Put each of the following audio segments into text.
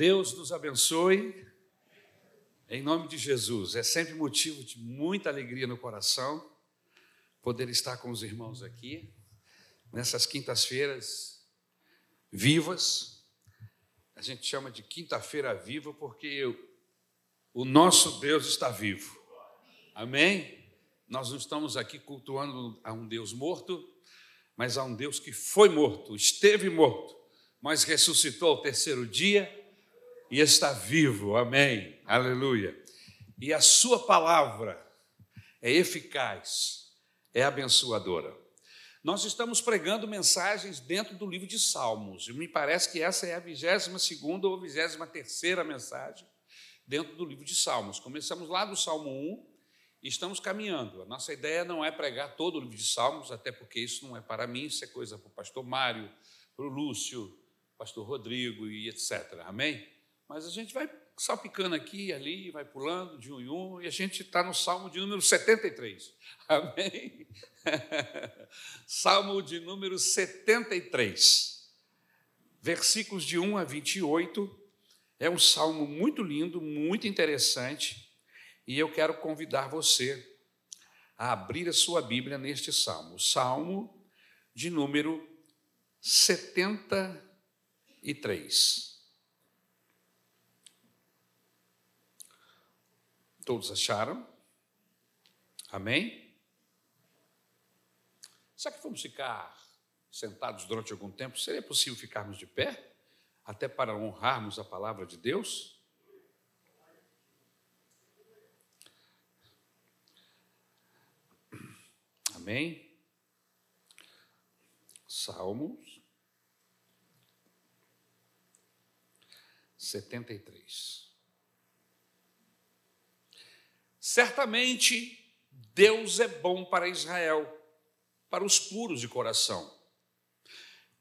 Deus nos abençoe. Em nome de Jesus. É sempre motivo de muita alegria no coração poder estar com os irmãos aqui, nessas quintas-feiras vivas. A gente chama de quinta-feira viva porque o nosso Deus está vivo. Amém? Nós não estamos aqui cultuando a um Deus morto, mas a um Deus que foi morto, esteve morto, mas ressuscitou ao terceiro dia e está vivo. Amém. Aleluia. E a sua palavra é eficaz, é abençoadora. Nós estamos pregando mensagens dentro do livro de Salmos. E me parece que essa é a 22 ou 23 mensagem dentro do livro de Salmos. Começamos lá do Salmo 1 e estamos caminhando. A nossa ideia não é pregar todo o livro de Salmos, até porque isso não é para mim, isso é coisa para o pastor Mário, para o Lúcio, pastor Rodrigo e etc. Amém? Mas a gente vai salpicando aqui ali, vai pulando de um em um, e a gente está no Salmo de número 73. Amém? Salmo de número 73. Versículos de 1 a 28. É um salmo muito lindo, muito interessante, e eu quero convidar você a abrir a sua Bíblia neste salmo. Salmo de número 73. Todos acharam? Amém? Será que vamos ficar sentados durante algum tempo? Seria possível ficarmos de pé? Até para honrarmos a palavra de Deus? Amém? Salmos 73. Certamente Deus é bom para Israel, para os puros de coração.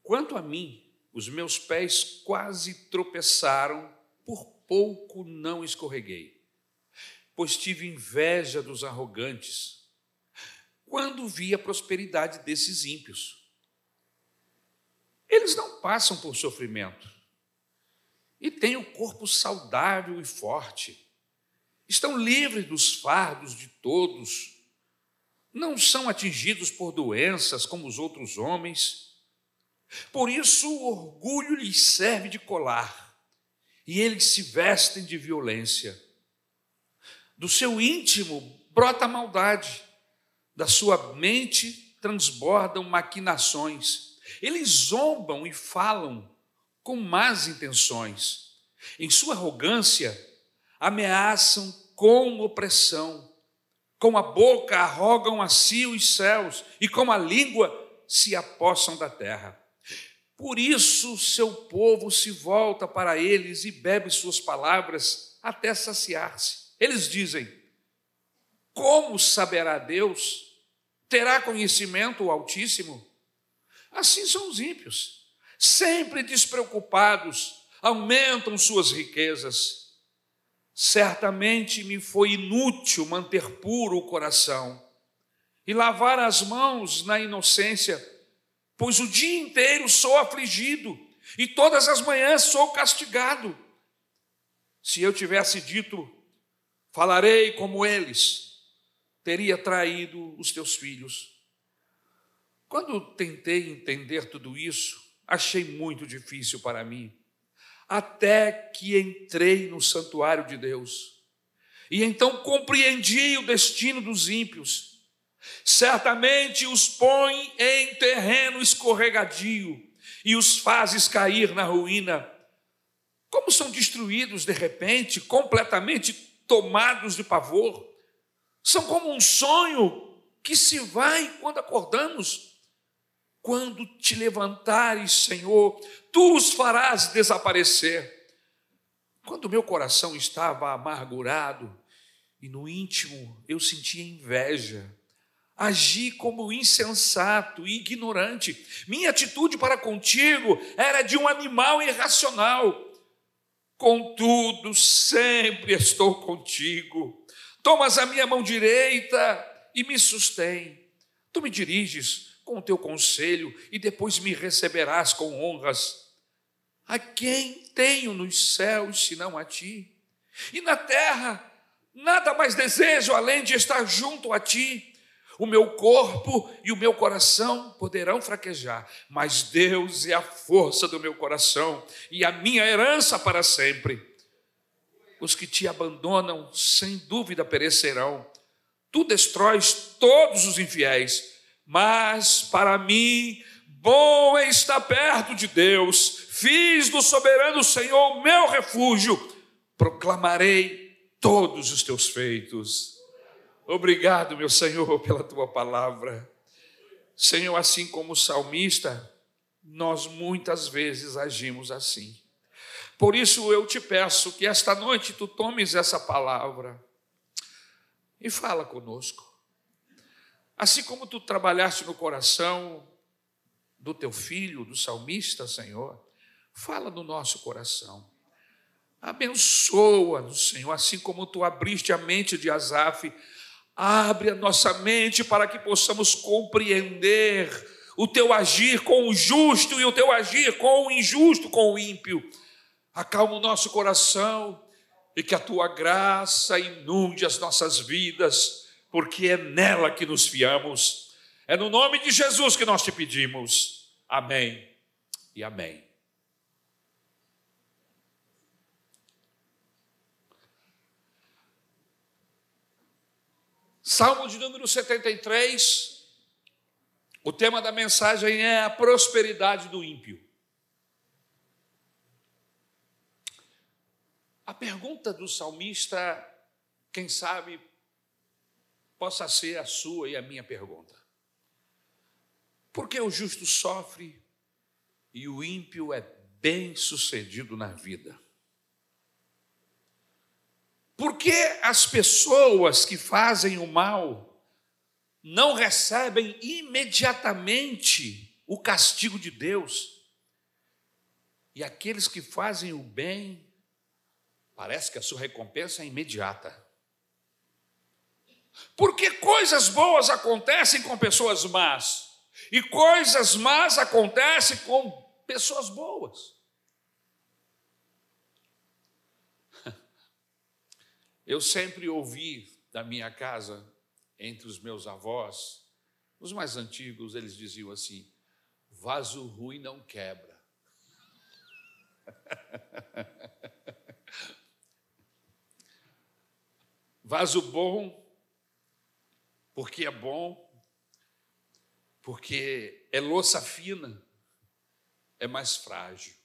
Quanto a mim, os meus pés quase tropeçaram, por pouco não escorreguei, pois tive inveja dos arrogantes, quando vi a prosperidade desses ímpios. Eles não passam por sofrimento e têm o corpo saudável e forte estão livres dos fardos de todos, não são atingidos por doenças como os outros homens. Por isso o orgulho lhes serve de colar e eles se vestem de violência. Do seu íntimo brota a maldade, da sua mente transbordam maquinações. Eles zombam e falam com más intenções. Em sua arrogância, ameaçam com opressão. Com a boca arrogam a si os céus, e com a língua se apossam da terra. Por isso seu povo se volta para eles e bebe suas palavras até saciar-se. Eles dizem: Como saberá Deus? Terá conhecimento o Altíssimo? Assim são os ímpios, sempre despreocupados, aumentam suas riquezas Certamente me foi inútil manter puro o coração e lavar as mãos na inocência, pois o dia inteiro sou afligido e todas as manhãs sou castigado. Se eu tivesse dito, falarei como eles, teria traído os teus filhos. Quando tentei entender tudo isso, achei muito difícil para mim até que entrei no santuário de Deus. E então compreendi o destino dos ímpios. Certamente os põe em terreno escorregadio e os fazes cair na ruína. Como são destruídos de repente, completamente tomados de pavor. São como um sonho que se vai quando acordamos. Quando te levantares, Senhor, tu os farás desaparecer. Quando meu coração estava amargurado e no íntimo eu sentia inveja, agi como insensato e ignorante. Minha atitude para contigo era de um animal irracional. Contudo, sempre estou contigo. Tomas a minha mão direita e me sustém. Tu me diriges com o teu conselho e depois me receberás com honras. A quem tenho nos céus senão a ti? E na terra, nada mais desejo além de estar junto a ti. O meu corpo e o meu coração poderão fraquejar, mas Deus é a força do meu coração e a minha herança para sempre. Os que te abandonam, sem dúvida perecerão. Tu destróis todos os infiéis, mas para mim, bom é estar perto de Deus Fiz do soberano Senhor o meu refúgio, proclamarei todos os teus feitos. Obrigado, meu Senhor, pela tua palavra. Senhor, assim como o salmista, nós muitas vezes agimos assim. Por isso eu te peço que esta noite tu tomes essa palavra e fala conosco. Assim como tu trabalhaste no coração do teu filho, do salmista, Senhor, Fala no nosso coração. Abençoa-nos, Senhor, assim como tu abriste a mente de Asaf, abre a nossa mente para que possamos compreender o teu agir com o justo e o teu agir com o injusto, com o ímpio. Acalma o nosso coração e que a tua graça inunde as nossas vidas, porque é nela que nos fiamos. É no nome de Jesus que nós te pedimos. Amém e amém. Salmo de número 73, o tema da mensagem é a prosperidade do ímpio. A pergunta do salmista, quem sabe, possa ser a sua e a minha pergunta. Por que o justo sofre e o ímpio é bem sucedido na vida? Por que as pessoas que fazem o mal não recebem imediatamente o castigo de Deus? E aqueles que fazem o bem, parece que a sua recompensa é imediata. Porque coisas boas acontecem com pessoas más, e coisas más acontecem com pessoas boas. Eu sempre ouvi da minha casa, entre os meus avós, os mais antigos, eles diziam assim: vaso ruim não quebra. vaso bom, porque é bom, porque é louça fina, é mais frágil.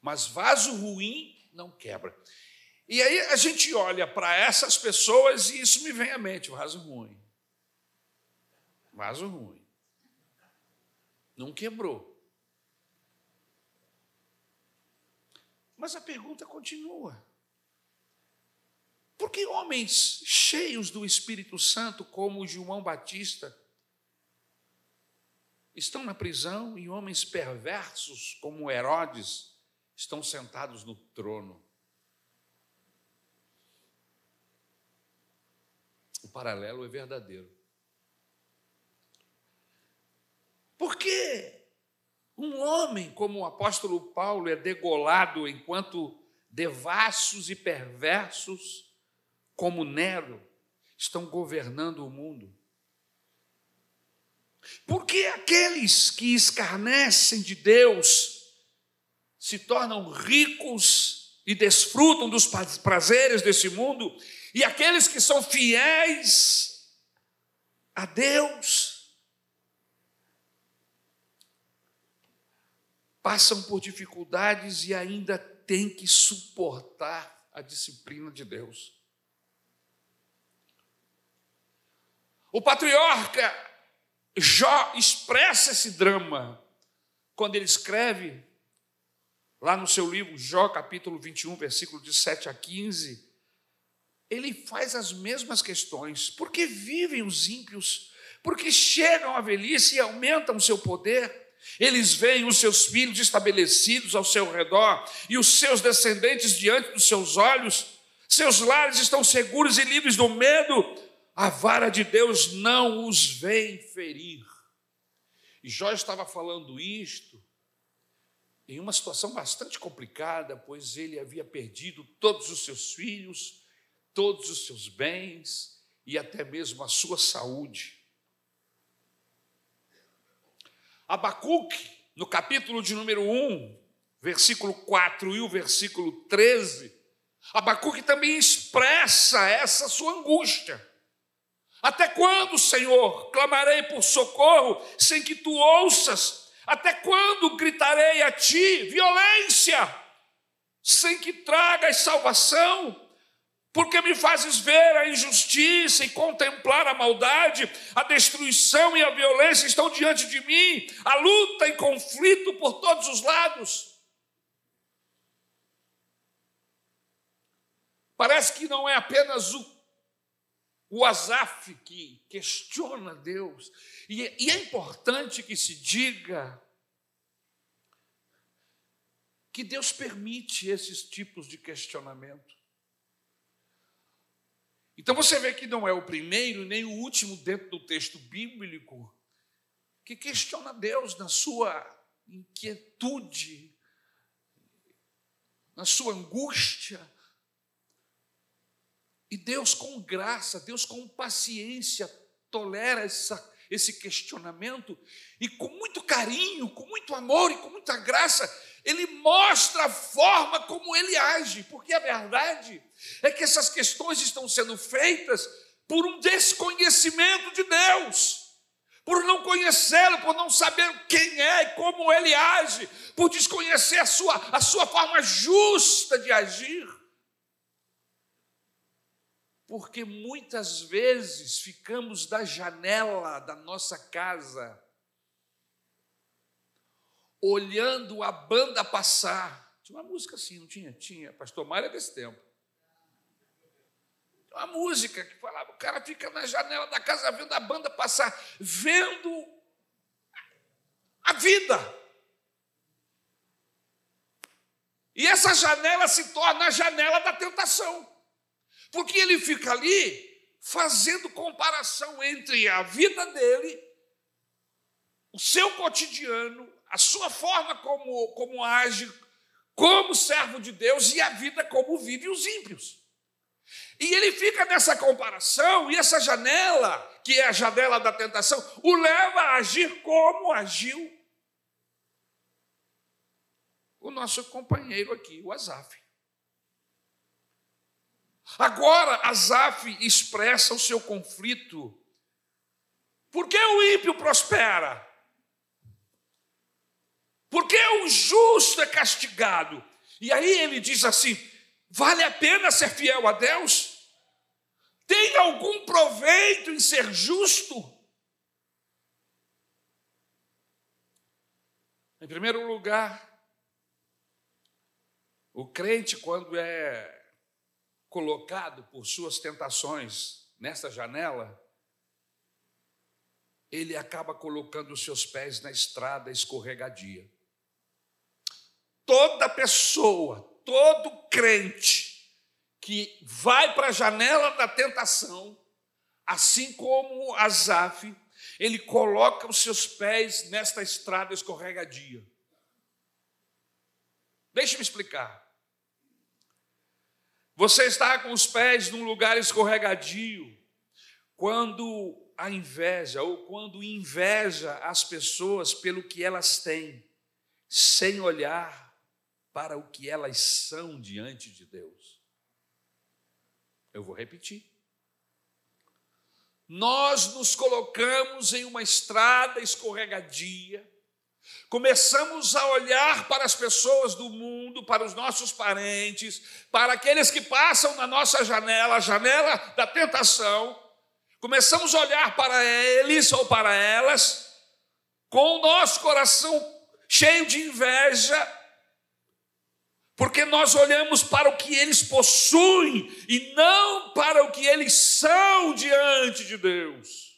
Mas vaso ruim não quebra. E aí a gente olha para essas pessoas e isso me vem à mente, vaso ruim. Vaso ruim. Não quebrou. Mas a pergunta continua. Por que homens cheios do Espírito Santo, como João Batista, estão na prisão e homens perversos, como Herodes, estão sentados no trono? O paralelo é verdadeiro. Por que um homem como o apóstolo Paulo é degolado enquanto devassos e perversos como Nero estão governando o mundo? Por que aqueles que escarnecem de Deus se tornam ricos e desfrutam dos prazeres desse mundo e aqueles que são fiéis a Deus passam por dificuldades e ainda têm que suportar a disciplina de Deus. O patriarca Jó expressa esse drama quando ele escreve lá no seu livro Jó, capítulo 21, versículo de 7 a 15 ele faz as mesmas questões. Por que vivem os ímpios? Porque chegam à velhice e aumentam o seu poder. Eles veem os seus filhos estabelecidos ao seu redor e os seus descendentes diante dos seus olhos. Seus lares estão seguros e livres do medo. A vara de Deus não os vem ferir. E Jó estava falando isto em uma situação bastante complicada, pois ele havia perdido todos os seus filhos, todos os seus bens e até mesmo a sua saúde. Abacuque, no capítulo de número 1, versículo 4 e o versículo 13, Abacuque também expressa essa sua angústia. Até quando, Senhor, clamarei por socorro sem que tu ouças? Até quando gritarei a ti violência sem que tragas salvação? Porque me fazes ver a injustiça e contemplar a maldade, a destruição e a violência estão diante de mim, a luta e conflito por todos os lados. Parece que não é apenas o, o Asaf que questiona Deus, e, e é importante que se diga que Deus permite esses tipos de questionamento. Então você vê que não é o primeiro nem o último dentro do texto bíblico que questiona Deus na sua inquietude, na sua angústia, e Deus, com graça, Deus, com paciência, tolera essa, esse questionamento e, com muito carinho, com muito amor e com muita graça, Ele mostra a forma como Ele age, porque a verdade é que essas questões estão sendo feitas por um desconhecimento de Deus por não conhecê-lo, por não saber quem é e como ele age, por desconhecer a sua, a sua forma justa de agir porque muitas vezes ficamos da janela da nossa casa, olhando a banda passar. Tinha uma música assim, não tinha? Tinha, pastor Mário é desse tempo. Uma música que falava, o cara fica na janela da casa vendo a banda passar, vendo a vida. E essa janela se torna a janela da tentação. Porque ele fica ali fazendo comparação entre a vida dele, o seu cotidiano, a sua forma como, como age como servo de Deus e a vida como vive os ímpios. E ele fica nessa comparação, e essa janela, que é a janela da tentação, o leva a agir como agiu o nosso companheiro aqui, o Azaf. Agora, Asaf expressa o seu conflito. Por que o ímpio prospera? Por que o justo é castigado? E aí ele diz assim: vale a pena ser fiel a Deus? Tem algum proveito em ser justo? Em primeiro lugar, o crente, quando é colocado por suas tentações nessa janela, ele acaba colocando os seus pés na estrada escorregadia. Toda pessoa, todo crente que vai para a janela da tentação, assim como Azaf, ele coloca os seus pés nesta estrada escorregadia. Deixe-me explicar. Você está com os pés num lugar escorregadio, quando a inveja ou quando inveja as pessoas pelo que elas têm, sem olhar para o que elas são diante de Deus. Eu vou repetir. Nós nos colocamos em uma estrada escorregadia, Começamos a olhar para as pessoas do mundo, para os nossos parentes, para aqueles que passam na nossa janela, a janela da tentação. Começamos a olhar para eles ou para elas com o nosso coração cheio de inveja, porque nós olhamos para o que eles possuem e não para o que eles são diante de Deus.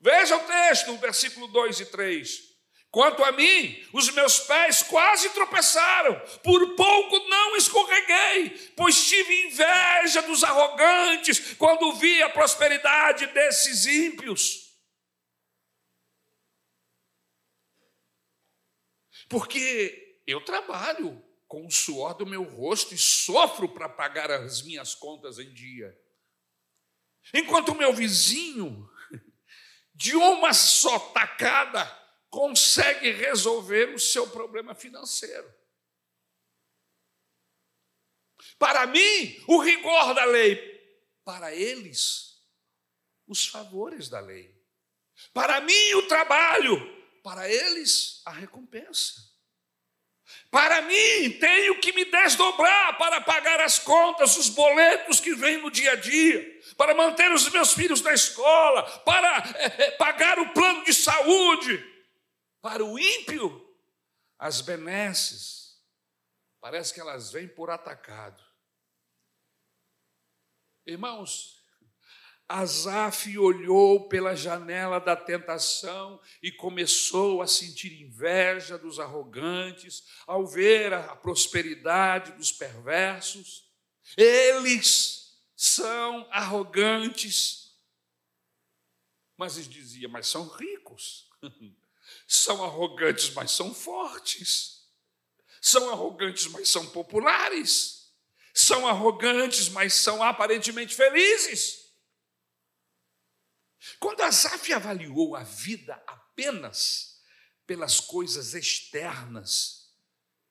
Veja o texto, versículo 2 e 3. Quanto a mim, os meus pés quase tropeçaram, por pouco não escorreguei, pois tive inveja dos arrogantes quando vi a prosperidade desses ímpios. Porque eu trabalho com o suor do meu rosto e sofro para pagar as minhas contas em dia. Enquanto o meu vizinho, de uma só tacada, consegue resolver o seu problema financeiro. Para mim, o rigor da lei. Para eles, os favores da lei. Para mim, o trabalho. Para eles, a recompensa. Para mim, tenho que me desdobrar para pagar as contas, os boletos que vêm no dia a dia, para manter os meus filhos na escola, para é, pagar o plano de saúde. Para o ímpio, as benesses, parece que elas vêm por atacado. Irmãos, Asaf olhou pela janela da tentação e começou a sentir inveja dos arrogantes ao ver a prosperidade dos perversos. Eles são arrogantes. Mas ele dizia, mas são ricos. São arrogantes, mas são fortes. São arrogantes, mas são populares. São arrogantes, mas são aparentemente felizes. Quando Asaf avaliou a vida apenas pelas coisas externas,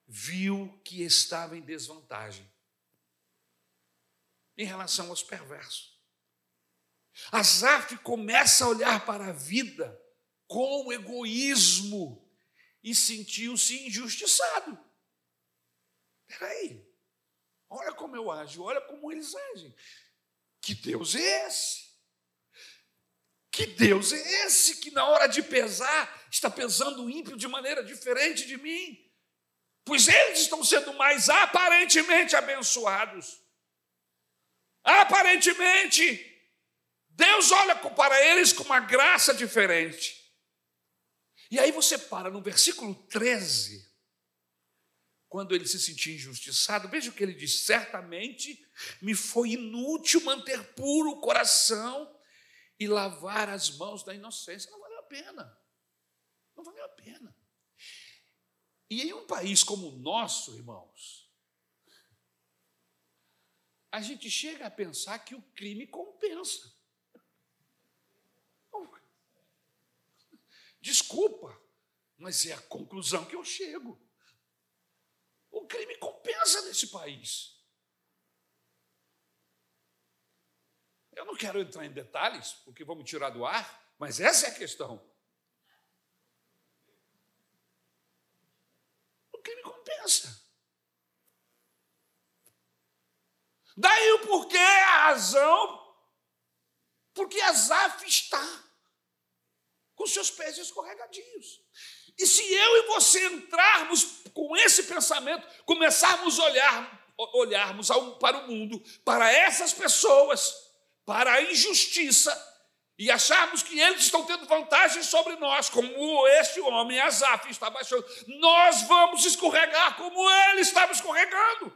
viu que estava em desvantagem em relação aos perversos. Asaf começa a olhar para a vida com egoísmo e sentiu-se injustiçado. Espera aí, olha como eu ajo, olha como eles agem. Que Deus é esse? Que Deus é esse que, na hora de pesar, está pesando o ímpio de maneira diferente de mim? Pois eles estão sendo mais aparentemente abençoados. Aparentemente, Deus olha para eles com uma graça diferente. E aí você para no versículo 13, quando ele se sentia injustiçado, veja o que ele diz: certamente me foi inútil manter puro o coração e lavar as mãos da inocência. Não valeu a pena. Não valeu a pena. E em um país como o nosso, irmãos, a gente chega a pensar que o crime compensa. Desculpa, mas é a conclusão que eu chego. O crime compensa nesse país. Eu não quero entrar em detalhes, porque vamos tirar do ar, mas essa é a questão. O que me compensa? Daí o porquê, a razão, porque Azaf está com seus pés escorregadios. E se eu e você entrarmos com esse pensamento, começarmos a olhar, olharmos para o mundo, para essas pessoas, para a injustiça e acharmos que eles estão tendo vantagem sobre nós, como este homem, Azaf, está baixando, nós vamos escorregar como ele estava escorregando.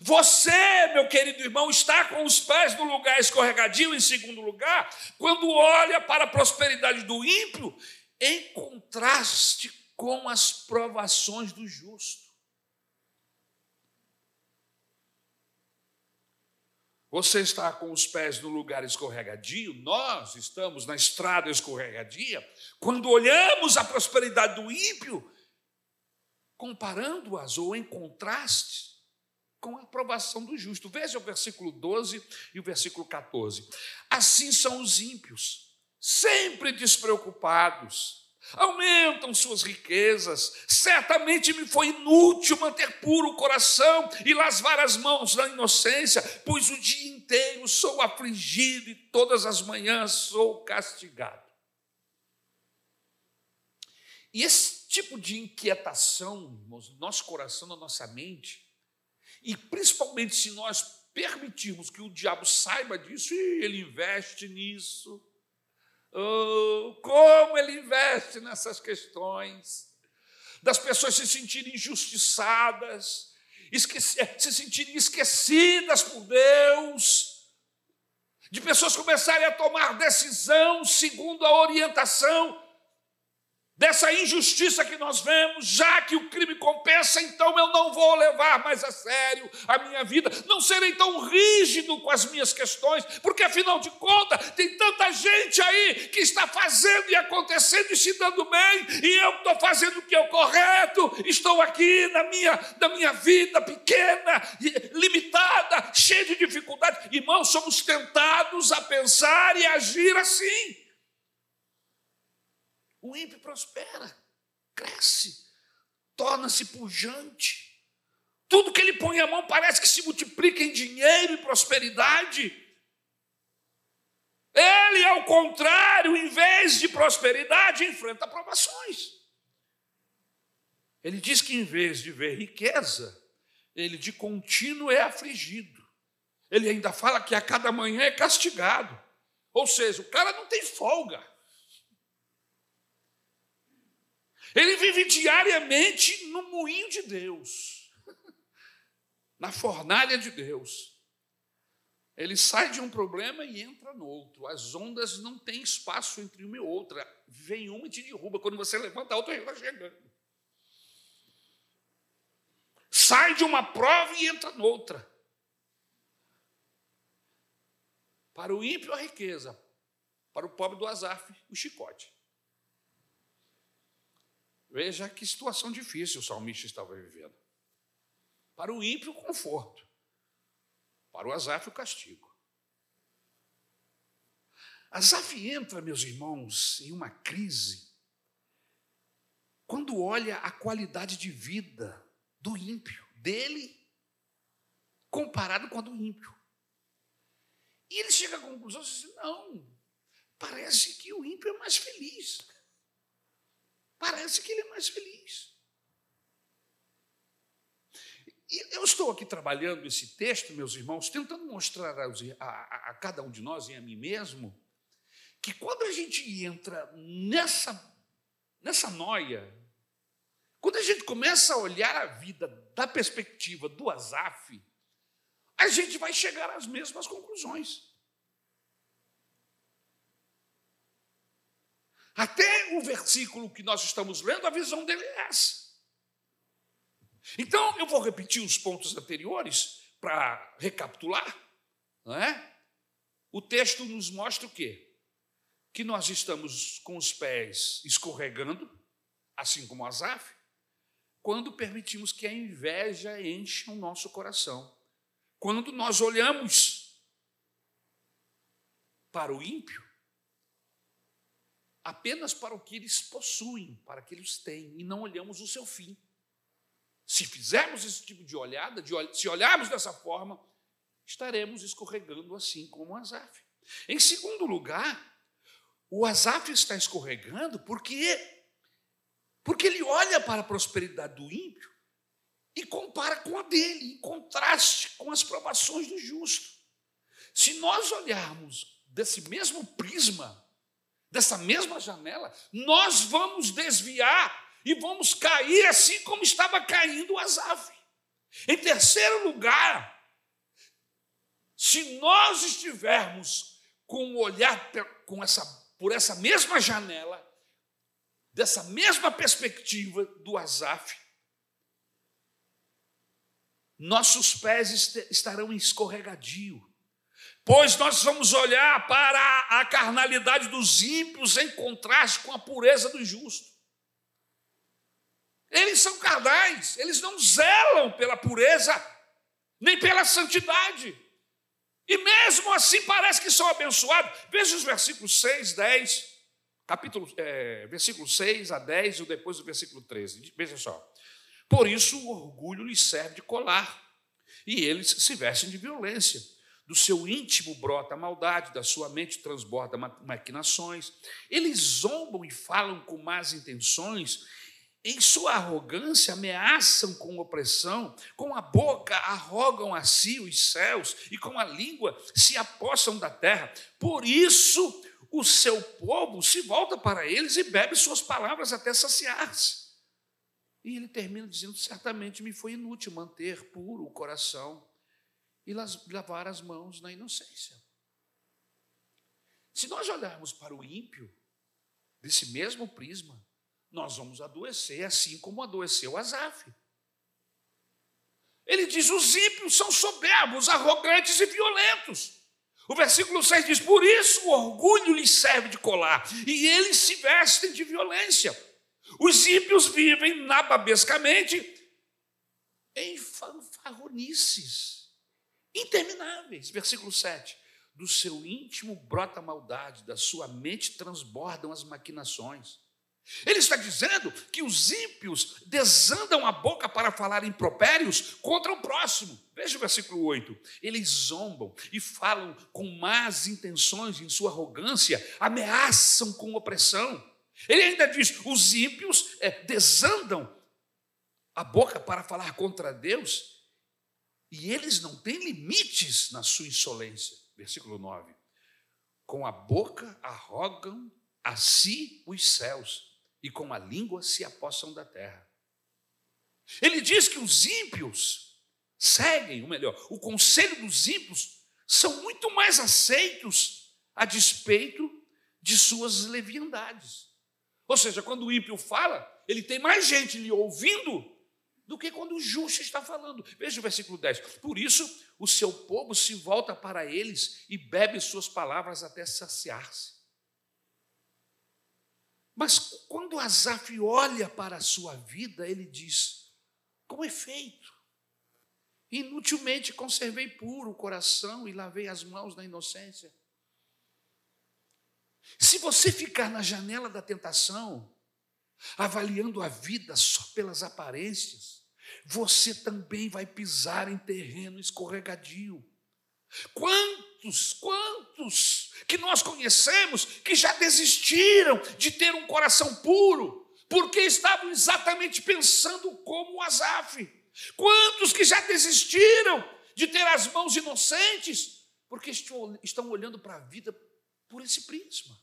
Você, meu querido irmão, está com os pés no lugar escorregadio, em segundo lugar, quando olha para a prosperidade do ímpio, em contraste com as provações do justo. Você está com os pés no lugar escorregadio, nós estamos na estrada escorregadia. Quando olhamos a prosperidade do ímpio, comparando-as ou em contraste com a aprovação do justo. Veja o versículo 12 e o versículo 14. Assim são os ímpios, sempre despreocupados aumentam suas riquezas. Certamente me foi inútil manter puro o coração e lavar as mãos na inocência, pois o dia inteiro sou afligido e todas as manhãs sou castigado. E esse tipo de inquietação no nosso coração, na nossa mente, e principalmente se nós permitirmos que o diabo saiba disso, e ele investe nisso, Oh, como ele investe nessas questões, das pessoas se sentirem injustiçadas, se sentirem esquecidas por Deus, de pessoas começarem a tomar decisão segundo a orientação dessa injustiça que nós vemos, já que o crime compensa, então eu não vou levar mais a sério a minha vida, não serei tão rígido com as minhas questões, porque afinal de contas, tem tanta gente aí que está fazendo e acontecendo e se dando bem, e eu estou fazendo o que é o correto, estou aqui na minha, na minha vida pequena, limitada, cheia de dificuldades. Irmãos, somos tentados a pensar e agir assim. O ímpio prospera, cresce, torna-se pujante. Tudo que ele põe a mão parece que se multiplica em dinheiro e prosperidade. Ele, ao contrário, em vez de prosperidade, enfrenta provações. Ele diz que em vez de ver riqueza, ele de contínuo é afligido. Ele ainda fala que a cada manhã é castigado. Ou seja, o cara não tem folga. Ele vive diariamente no moinho de Deus, na fornalha de Deus. Ele sai de um problema e entra no outro. As ondas não têm espaço entre uma e outra. Vem uma e te derruba. Quando você levanta, a outra está chegando. Sai de uma prova e entra noutra. Para o ímpio, a riqueza. Para o pobre do Azaf, o chicote. Veja que situação difícil o salmista estava vivendo. Para o ímpio, o conforto. Para o Azaf, o castigo. Azaf entra, meus irmãos, em uma crise quando olha a qualidade de vida do ímpio, dele, comparado com a do ímpio. E ele chega à conclusão assim: não, parece que o ímpio é mais feliz. Parece que ele é mais feliz. E eu estou aqui trabalhando esse texto, meus irmãos, tentando mostrar a, a, a, cada um de nós e a mim mesmo que quando a gente entra nessa, nessa noia, quando a gente começa a olhar a vida da perspectiva do Azaf, a gente vai chegar às mesmas conclusões. Até o versículo que nós estamos lendo, a visão dele é essa. Então, eu vou repetir os pontos anteriores para recapitular. Não é? O texto nos mostra o quê? Que nós estamos com os pés escorregando, assim como Asaf, quando permitimos que a inveja encha o nosso coração. Quando nós olhamos para o ímpio apenas para o que eles possuem, para que eles têm, e não olhamos o seu fim. Se fizermos esse tipo de olhada, de, se olharmos dessa forma, estaremos escorregando assim como o Azaf. Em segundo lugar, o Azaf está escorregando porque porque ele olha para a prosperidade do ímpio e compara com a dele, em contraste com as provações do justo. Se nós olharmos desse mesmo prisma, dessa mesma janela, nós vamos desviar e vamos cair assim como estava caindo o Azaf. Em terceiro lugar, se nós estivermos com o olhar com essa, por essa mesma janela, dessa mesma perspectiva do Azaf, nossos pés estarão em escorregadio pois nós vamos olhar para a carnalidade dos ímpios em contraste com a pureza do justo. Eles são carnais, eles não zelam pela pureza, nem pela santidade. E mesmo assim parece que são abençoados. Veja os versículos 6, 10, capítulo, é, versículo 6 a 10 e depois o versículo 13. Veja só. Por isso o orgulho lhes serve de colar, e eles se vestem de violência do seu íntimo brota a maldade, da sua mente transborda maquinações. Eles zombam e falam com más intenções, em sua arrogância ameaçam com opressão, com a boca arrogam a si os céus e com a língua se apossam da terra. Por isso o seu povo se volta para eles e bebe suas palavras até saciar-se. E ele termina dizendo: certamente me foi inútil manter puro o coração e lavar as mãos na inocência. Se nós olharmos para o ímpio, desse mesmo prisma, nós vamos adoecer, assim como adoeceu Asaf. Ele diz: os ímpios são soberbos, arrogantes e violentos. O versículo 6 diz: Por isso o orgulho lhes serve de colar, e eles se vestem de violência. Os ímpios vivem nababescamente em fanfarronices intermináveis. Versículo 7. Do seu íntimo brota a maldade, da sua mente transbordam as maquinações. Ele está dizendo que os ímpios desandam a boca para falar impropérios contra o próximo. Veja o versículo 8. Eles zombam e falam com más intenções em sua arrogância, ameaçam com opressão. Ele ainda diz: os ímpios é, desandam a boca para falar contra Deus e eles não têm limites na sua insolência. Versículo 9. Com a boca arrogam a si os céus e com a língua se apossam da terra. Ele diz que os ímpios seguem, ou melhor, o conselho dos ímpios são muito mais aceitos a despeito de suas leviandades. Ou seja, quando o ímpio fala, ele tem mais gente lhe ouvindo do que quando o justo está falando. Veja o versículo 10. Por isso, o seu povo se volta para eles e bebe suas palavras até saciar-se. Mas quando Asaf olha para a sua vida, ele diz: com efeito, inutilmente conservei puro o coração e lavei as mãos na inocência. Se você ficar na janela da tentação, avaliando a vida só pelas aparências, você também vai pisar em terreno escorregadio. Quantos, quantos que nós conhecemos que já desistiram de ter um coração puro, porque estavam exatamente pensando como Asaf? Quantos que já desistiram de ter as mãos inocentes, porque estão olhando para a vida por esse prisma?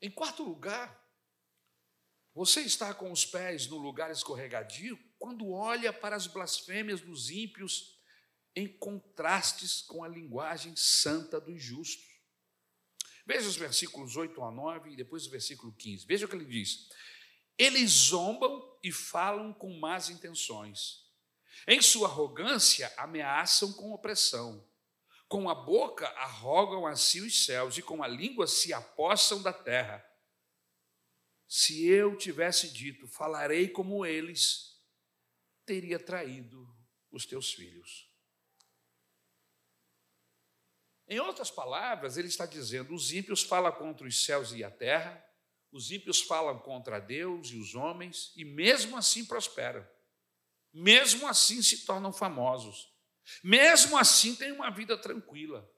Em quarto lugar, você está com os pés no lugar escorregadio quando olha para as blasfêmias dos ímpios em contrastes com a linguagem santa dos justos. Veja os versículos 8 a 9 e depois o versículo 15. Veja o que ele diz. Eles zombam e falam com más intenções. Em sua arrogância, ameaçam com opressão. Com a boca arrogam a si os céus e com a língua se apossam da terra. Se eu tivesse dito, falarei como eles, teria traído os teus filhos. Em outras palavras, ele está dizendo: os ímpios falam contra os céus e a terra, os ímpios falam contra Deus e os homens, e mesmo assim prosperam, mesmo assim se tornam famosos, mesmo assim têm uma vida tranquila.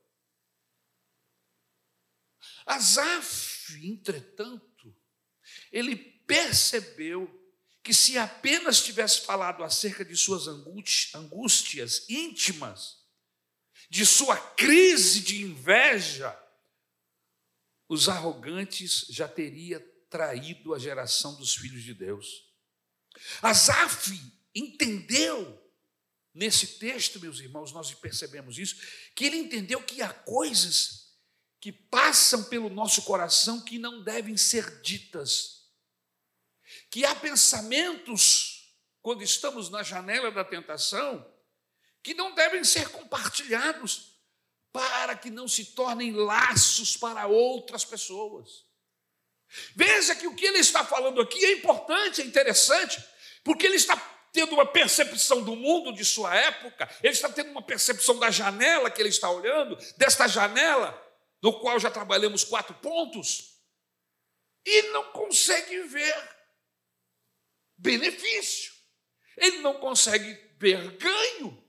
Asaf, entretanto, ele percebeu que se apenas tivesse falado acerca de suas angústias íntimas, de sua crise de inveja, os arrogantes já teria traído a geração dos filhos de Deus. Asaf entendeu nesse texto, meus irmãos, nós percebemos isso, que ele entendeu que há coisas que passam pelo nosso coração que não devem ser ditas. Que há pensamentos, quando estamos na janela da tentação, que não devem ser compartilhados para que não se tornem laços para outras pessoas. Veja que o que ele está falando aqui é importante, é interessante, porque ele está tendo uma percepção do mundo de sua época, ele está tendo uma percepção da janela que ele está olhando, desta janela, no qual já trabalhamos quatro pontos, e não consegue ver benefício, ele não consegue ver ganho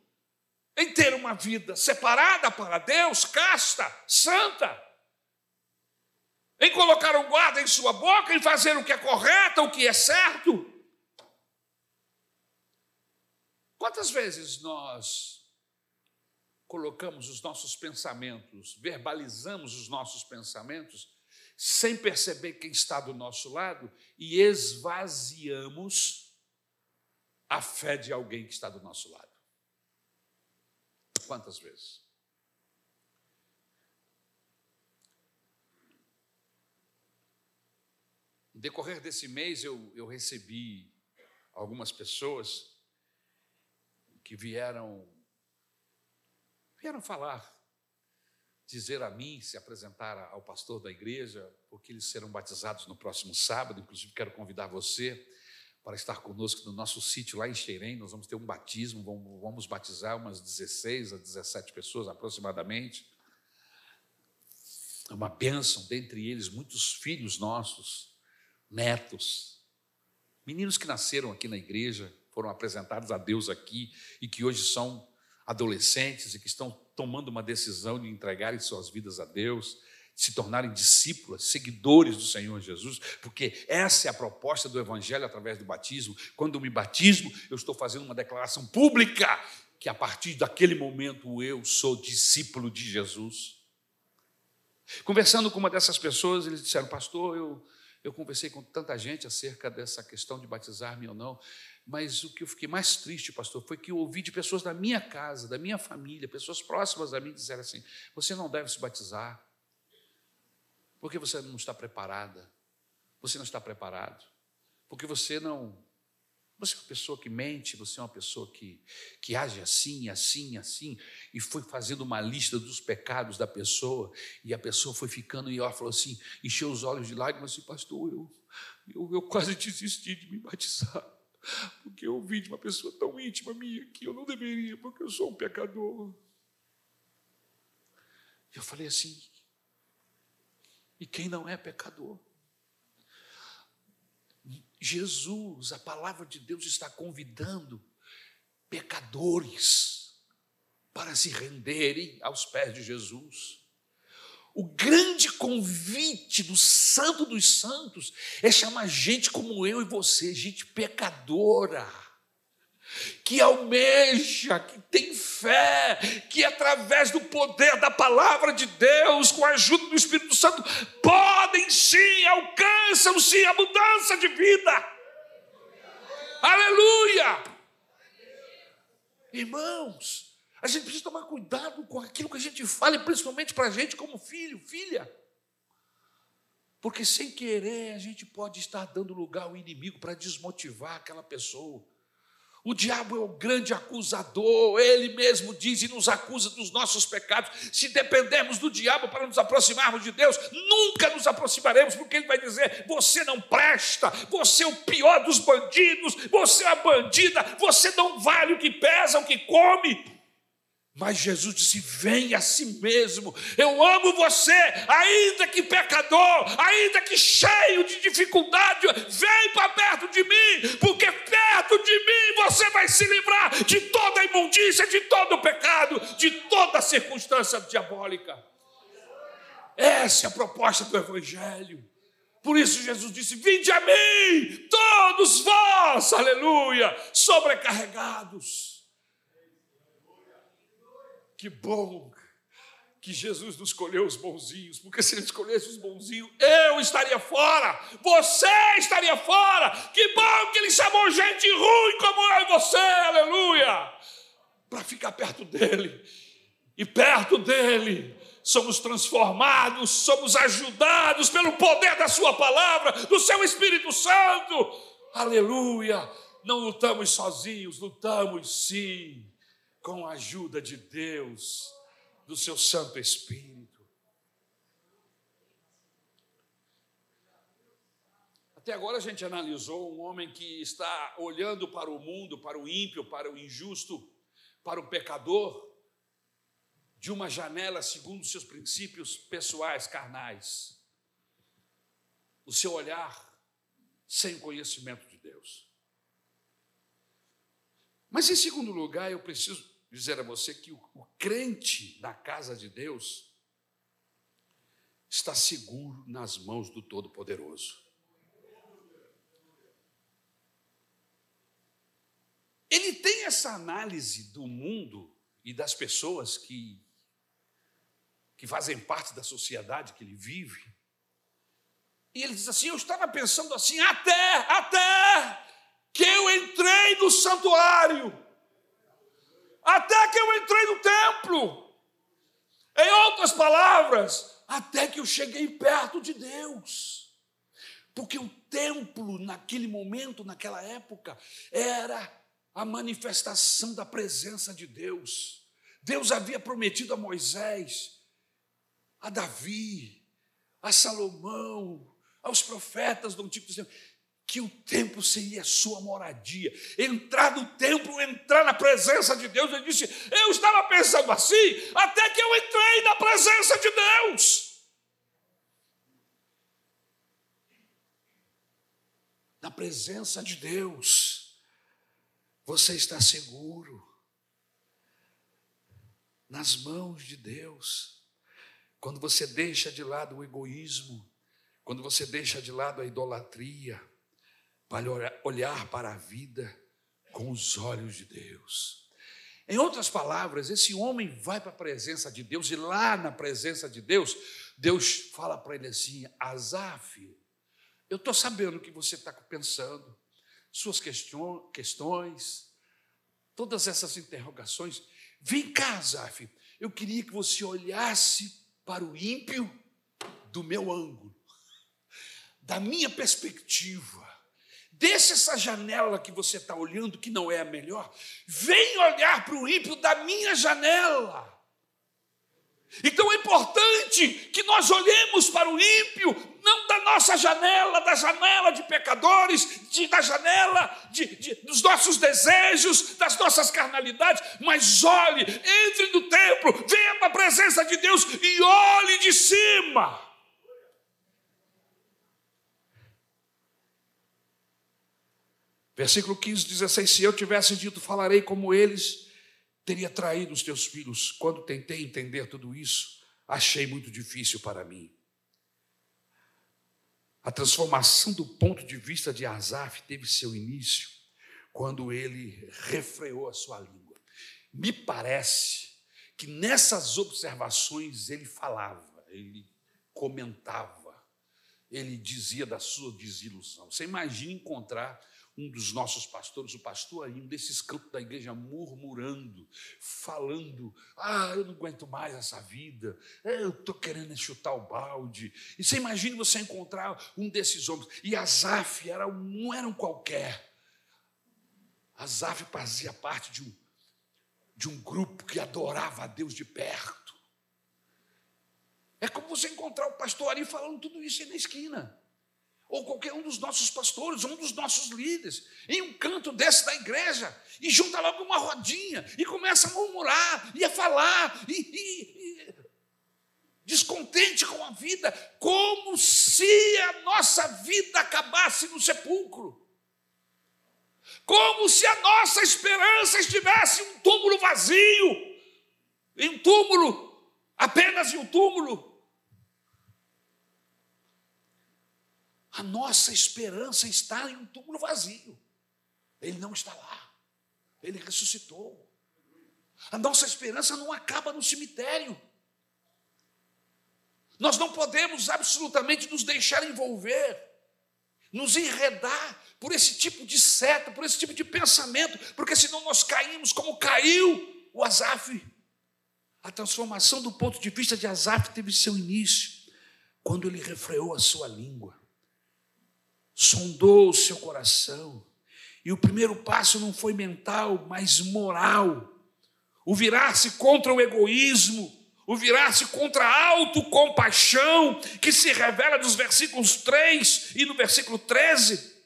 em ter uma vida separada para Deus, casta, santa, em colocar um guarda em sua boca, em fazer o que é correto, o que é certo. Quantas vezes nós colocamos os nossos pensamentos, verbalizamos os nossos pensamentos, sem perceber quem está do nosso lado e esvaziamos a fé de alguém que está do nosso lado? Quantas vezes? No decorrer desse mês, eu, eu recebi algumas pessoas que vieram, vieram falar, dizer a mim, se apresentar ao pastor da igreja, porque eles serão batizados no próximo sábado. Inclusive, quero convidar você para estar conosco no nosso sítio lá em Xerém. Nós vamos ter um batismo, vamos, vamos batizar umas 16 a 17 pessoas aproximadamente. É uma bênção, dentre eles, muitos filhos nossos netos, meninos que nasceram aqui na igreja, foram apresentados a Deus aqui e que hoje são adolescentes e que estão tomando uma decisão de entregarem suas vidas a Deus, se tornarem discípulos, seguidores do Senhor Jesus, porque essa é a proposta do Evangelho através do batismo. Quando eu me batismo, eu estou fazendo uma declaração pública que a partir daquele momento eu sou discípulo de Jesus. Conversando com uma dessas pessoas, eles disseram, pastor, eu eu conversei com tanta gente acerca dessa questão de batizar-me ou não, mas o que eu fiquei mais triste, pastor, foi que eu ouvi de pessoas da minha casa, da minha família, pessoas próximas a mim, dizer assim: você não deve se batizar, porque você não está preparada, você não está preparado, porque você não você é uma pessoa que mente, você é uma pessoa que, que age assim, assim, assim, e foi fazendo uma lista dos pecados da pessoa, e a pessoa foi ficando, e ela falou assim, encheu os olhos de lágrimas, assim, pastor, eu, eu, eu quase desisti de me batizar, porque eu ouvi de uma pessoa tão íntima minha que eu não deveria, porque eu sou um pecador. Eu falei assim, e quem não é pecador? Jesus, a palavra de Deus está convidando pecadores para se renderem aos pés de Jesus. O grande convite do Santo dos Santos é chamar gente como eu e você, gente pecadora que almeja, que tem fé, que através do poder da palavra de Deus, com a ajuda do Espírito Santo, podem sim, alcançam sim a mudança de vida. Aleluia! Irmãos, a gente precisa tomar cuidado com aquilo que a gente fala, e principalmente para a gente como filho, filha. Porque sem querer a gente pode estar dando lugar ao inimigo para desmotivar aquela pessoa. O diabo é o grande acusador, ele mesmo diz e nos acusa dos nossos pecados. Se dependermos do diabo para nos aproximarmos de Deus, nunca nos aproximaremos, porque ele vai dizer: você não presta, você é o pior dos bandidos, você é a bandida, você não vale o que pesa, o que come. Mas Jesus disse: Vem a si mesmo, eu amo você, ainda que pecador, ainda que cheio de dificuldade, vem para perto de mim, porque perto de mim você vai se livrar de toda a imundícia, de todo o pecado, de toda a circunstância diabólica. Essa é a proposta do Evangelho. Por isso Jesus disse: Vinde a mim, todos vós, aleluia, sobrecarregados que bom que Jesus não escolheu os bonzinhos, porque se ele escolhesse os bonzinhos, eu estaria fora, você estaria fora. Que bom que ele chamou gente ruim como eu e você, aleluia, para ficar perto dele. E perto dele somos transformados, somos ajudados pelo poder da Sua palavra, do Seu Espírito Santo, aleluia. Não lutamos sozinhos, lutamos sim com a ajuda de Deus, do seu Santo Espírito. Até agora a gente analisou um homem que está olhando para o mundo, para o ímpio, para o injusto, para o pecador, de uma janela segundo seus princípios pessoais, carnais. O seu olhar sem conhecimento de Deus. Mas, em segundo lugar, eu preciso dizer a você que o, o crente na casa de Deus está seguro nas mãos do Todo-Poderoso. Ele tem essa análise do mundo e das pessoas que, que fazem parte da sociedade que ele vive. E ele diz assim: Eu estava pensando assim, até, até que eu entrei no santuário, até que eu entrei no templo. Em outras palavras, até que eu cheguei perto de Deus. Porque o templo, naquele momento, naquela época, era a manifestação da presença de Deus. Deus havia prometido a Moisés, a Davi, a Salomão, aos profetas do Antigo Testamento, que o templo seria a sua moradia. Entrar no templo, entrar na presença de Deus. Ele disse: Eu estava pensando assim, até que eu entrei na presença de Deus. Na presença de Deus, você está seguro. Nas mãos de Deus. Quando você deixa de lado o egoísmo, quando você deixa de lado a idolatria, para olhar para a vida com os olhos de Deus. Em outras palavras, esse homem vai para a presença de Deus e lá na presença de Deus, Deus fala para ele assim: Azaf, eu estou sabendo o que você está pensando, suas questões, todas essas interrogações. Vem cá, Azaf, eu queria que você olhasse para o ímpio do meu ângulo, da minha perspectiva. Deixa essa janela que você está olhando, que não é a melhor, vem olhar para o ímpio da minha janela. Então é importante que nós olhemos para o ímpio, não da nossa janela, da janela de pecadores, de, da janela de, de, dos nossos desejos, das nossas carnalidades, mas olhe, entre no templo, venha para a presença de Deus e olhe de cima. Versículo 15, 16: Se eu tivesse dito, falarei como eles, teria traído os teus filhos. Quando tentei entender tudo isso, achei muito difícil para mim. A transformação do ponto de vista de Asaf teve seu início quando ele refreou a sua língua. Me parece que nessas observações ele falava, ele comentava, ele dizia da sua desilusão. Você imagina encontrar um dos nossos pastores, o pastor aí, um desses campos da igreja, murmurando, falando: Ah, eu não aguento mais essa vida, eu estou querendo chutar o balde. E você imagina você encontrar um desses homens. E Azaf era, não era um qualquer. Azaf fazia parte de um, de um grupo que adorava a Deus de perto. É como você encontrar o pastor ali falando tudo isso aí na esquina ou qualquer um dos nossos pastores, um dos nossos líderes, em um canto desse da igreja, e junta logo uma rodinha, e começa a murmurar, e a falar, e, e, e descontente com a vida, como se a nossa vida acabasse no sepulcro. Como se a nossa esperança estivesse em um túmulo vazio, em um túmulo, apenas em um túmulo. A nossa esperança está em um túmulo vazio. Ele não está lá. Ele ressuscitou. A nossa esperança não acaba no cemitério. Nós não podemos absolutamente nos deixar envolver, nos enredar por esse tipo de seta, por esse tipo de pensamento, porque senão nós caímos como caiu o Azaf. A transformação do ponto de vista de Azaf teve seu início quando ele refreou a sua língua sondou o seu coração. E o primeiro passo não foi mental, mas moral. O virar-se contra o egoísmo, o virar-se contra a autocompaixão, que se revela nos versículos 3 e no versículo 13.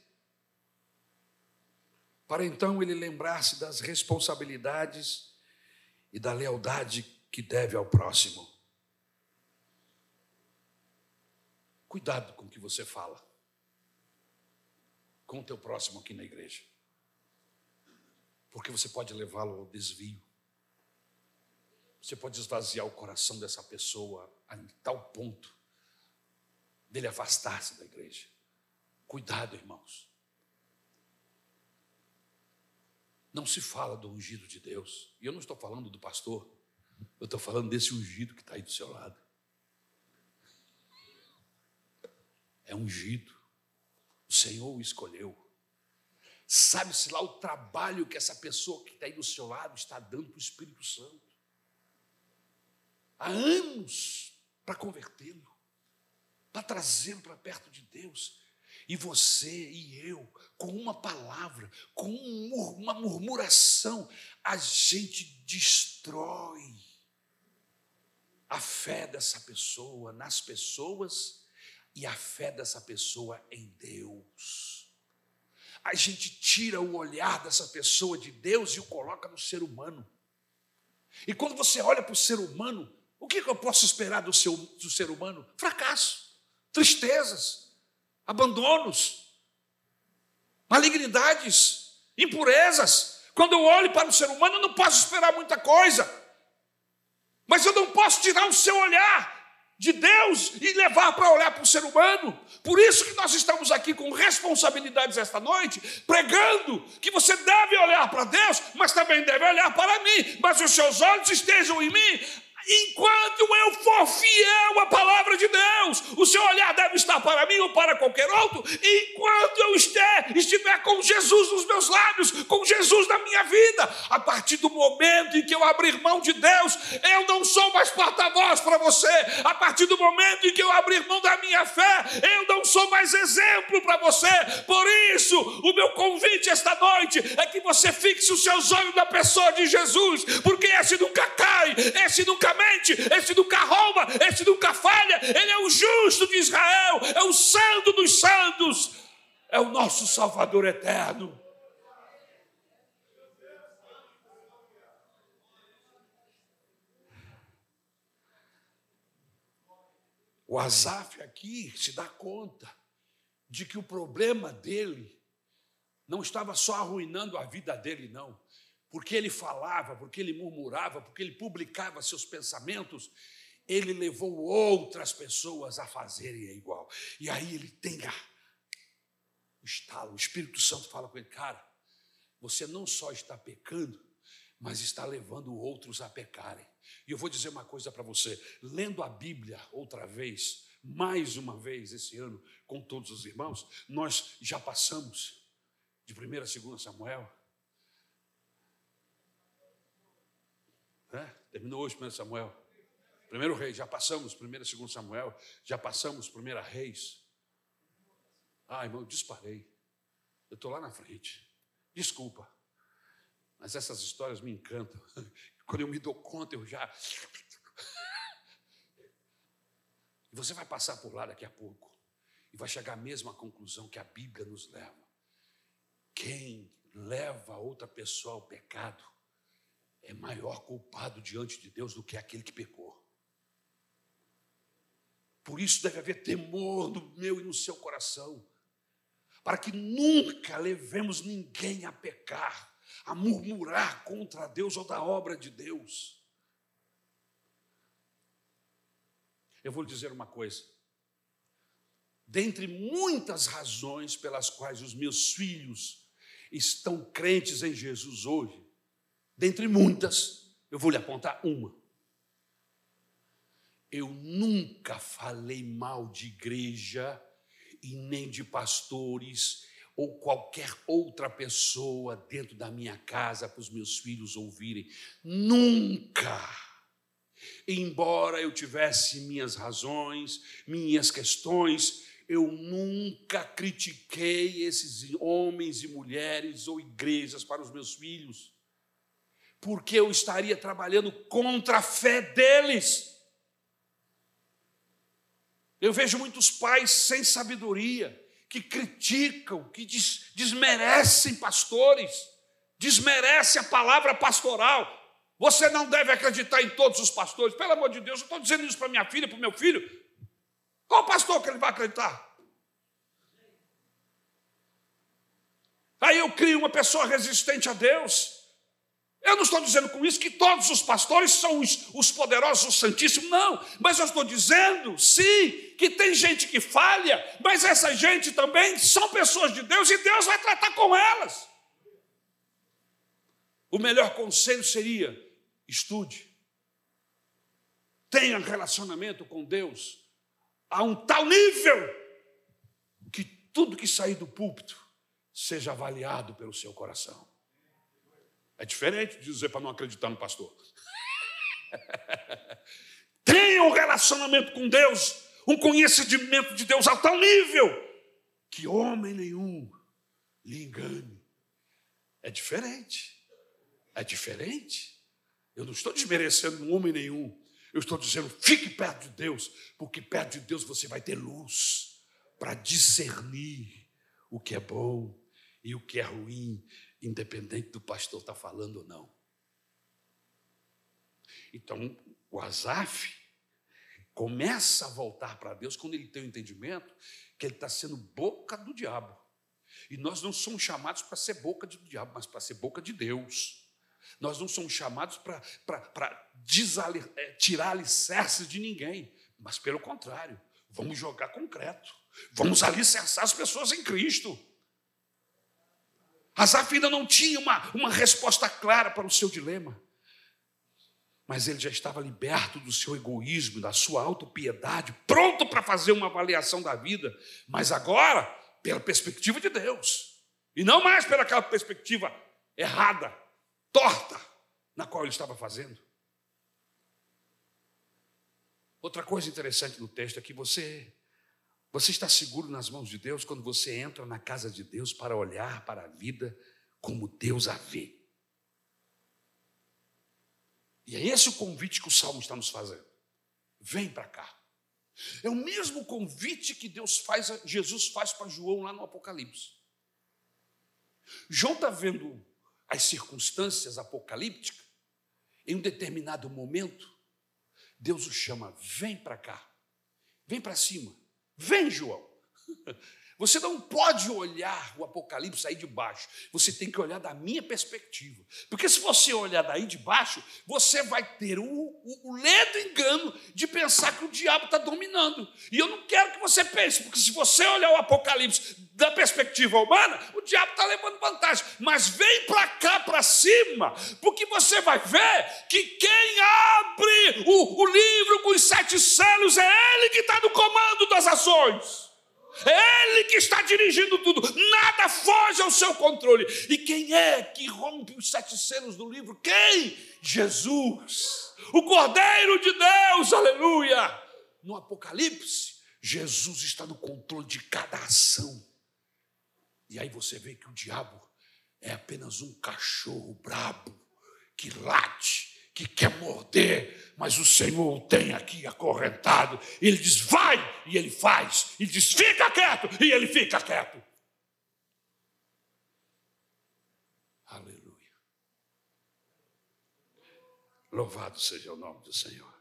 Para então ele lembrar-se das responsabilidades e da lealdade que deve ao próximo. Cuidado com o que você fala com o teu próximo aqui na igreja. Porque você pode levá-lo ao desvio. Você pode esvaziar o coração dessa pessoa a tal ponto dele afastar-se da igreja. Cuidado, irmãos. Não se fala do ungido de Deus. E eu não estou falando do pastor. Eu estou falando desse ungido que está aí do seu lado. É ungido. O Senhor o escolheu. Sabe-se lá o trabalho que essa pessoa que está aí do seu lado está dando para o Espírito Santo. Há anos para convertê-lo, para trazê-lo para perto de Deus. E você e eu, com uma palavra, com uma murmuração, a gente destrói a fé dessa pessoa nas pessoas e a fé dessa pessoa em Deus. A gente tira o olhar dessa pessoa de Deus e o coloca no ser humano. E quando você olha para o ser humano, o que eu posso esperar do, seu, do ser humano? Fracasso, tristezas, abandonos, malignidades, impurezas. Quando eu olho para o ser humano, eu não posso esperar muita coisa. Mas eu não posso tirar o seu olhar de Deus e levar para olhar para o ser humano. Por isso que nós estamos aqui com responsabilidades esta noite, pregando que você deve olhar para Deus, mas também deve olhar para mim. Mas os seus olhos estejam em mim, Enquanto eu for fiel à palavra de Deus, o seu olhar deve estar para mim ou para qualquer outro. Enquanto eu estiver, com Jesus nos meus lábios, com Jesus na minha vida, a partir do momento em que eu abrir mão de Deus, eu não sou mais porta-voz para você. A partir do momento em que eu abrir mão da minha fé, eu não sou mais exemplo para você. Por isso, o meu convite esta noite é que você fixe os seus olhos na pessoa de Jesus, porque esse nunca cai, esse nunca mente, esse nunca rouba, esse nunca falha, ele é o justo de Israel, é o santo dos santos, é o nosso Salvador eterno. O Azaf aqui se dá conta de que o problema dele não estava só arruinando a vida dele, não porque ele falava, porque ele murmurava, porque ele publicava seus pensamentos, ele levou outras pessoas a fazerem igual. E aí ele tem a estalo, o Espírito Santo fala com ele, cara, você não só está pecando, mas está levando outros a pecarem. E eu vou dizer uma coisa para você, lendo a Bíblia outra vez, mais uma vez esse ano, com todos os irmãos, nós já passamos de 1 a 2 Samuel, terminou hoje 1 Samuel. Primeiro rei, já passamos, primeiro e segundo Samuel, já passamos, primeira reis. Ah, irmão, eu disparei. Eu estou lá na frente. Desculpa. Mas essas histórias me encantam. Quando eu me dou conta, eu já. E você vai passar por lá daqui a pouco. E vai chegar à mesma conclusão que a Bíblia nos leva. Quem leva outra pessoa ao pecado é maior culpado diante de Deus do que aquele que pecou. Por isso deve haver temor no meu e no seu coração, para que nunca levemos ninguém a pecar, a murmurar contra Deus ou da obra de Deus. Eu vou lhe dizer uma coisa. Dentre muitas razões pelas quais os meus filhos estão crentes em Jesus hoje, Dentre muitas, eu vou lhe apontar uma. Eu nunca falei mal de igreja e nem de pastores ou qualquer outra pessoa dentro da minha casa para os meus filhos ouvirem. Nunca. Embora eu tivesse minhas razões, minhas questões, eu nunca critiquei esses homens e mulheres ou igrejas para os meus filhos porque eu estaria trabalhando contra a fé deles. Eu vejo muitos pais sem sabedoria, que criticam, que des desmerecem pastores, desmerecem a palavra pastoral. Você não deve acreditar em todos os pastores. Pelo amor de Deus, eu estou dizendo isso para minha filha, para o meu filho. Qual pastor que ele vai acreditar? Aí eu crio uma pessoa resistente a Deus. Eu não estou dizendo com isso que todos os pastores são os, os poderosos, os santíssimos, não. Mas eu estou dizendo, sim, que tem gente que falha, mas essa gente também são pessoas de Deus e Deus vai tratar com elas. O melhor conselho seria: estude, tenha relacionamento com Deus a um tal nível que tudo que sair do púlpito seja avaliado pelo seu coração. É diferente dizer para não acreditar no pastor. Tenha um relacionamento com Deus, um conhecimento de Deus a tal nível que homem nenhum lhe engane. É diferente. É diferente. Eu não estou desmerecendo um homem nenhum. Eu estou dizendo, fique perto de Deus, porque perto de Deus você vai ter luz para discernir o que é bom e o que é ruim, independente do pastor estar tá falando ou não. Então, o Azaf começa a voltar para Deus quando ele tem o entendimento que ele está sendo boca do diabo. E nós não somos chamados para ser boca do diabo, mas para ser boca de Deus. Nós não somos chamados para é, tirar alicerces de ninguém, mas pelo contrário, vamos jogar concreto, vamos alicerçar as pessoas em Cristo. Asaf ainda não tinha uma, uma resposta clara para o seu dilema, mas ele já estava liberto do seu egoísmo, da sua autopiedade, pronto para fazer uma avaliação da vida, mas agora pela perspectiva de Deus, e não mais pelaquela perspectiva errada, torta, na qual ele estava fazendo. Outra coisa interessante no texto é que você você está seguro nas mãos de Deus quando você entra na casa de Deus para olhar para a vida como Deus a vê. E é esse o convite que o Salmo está nos fazendo. Vem para cá. É o mesmo convite que Deus faz, Jesus faz para João lá no Apocalipse. João está vendo as circunstâncias apocalípticas, em um determinado momento, Deus o chama, vem para cá, vem para cima, vem, João. Você não pode olhar o Apocalipse aí de baixo, você tem que olhar da minha perspectiva. Porque se você olhar daí de baixo, você vai ter o, o, o ledo engano de pensar que o diabo está dominando. E eu não quero que você pense, porque se você olhar o Apocalipse da perspectiva humana, o diabo está levando vantagem. Mas vem para cá, para cima, porque você vai ver que quem abre o, o livro com os sete selos é ele que está no comando das ações. É Ele que está dirigindo tudo, nada foge ao seu controle. E quem é que rompe os sete selos do livro? Quem? Jesus, o Cordeiro de Deus, aleluia. No Apocalipse, Jesus está no controle de cada ação. E aí você vê que o diabo é apenas um cachorro brabo que late que quer morder, mas o Senhor o tem aqui acorrentado. Ele diz, vai, e ele faz. Ele diz, fica quieto, e ele fica quieto. Aleluia. Louvado seja o nome do Senhor.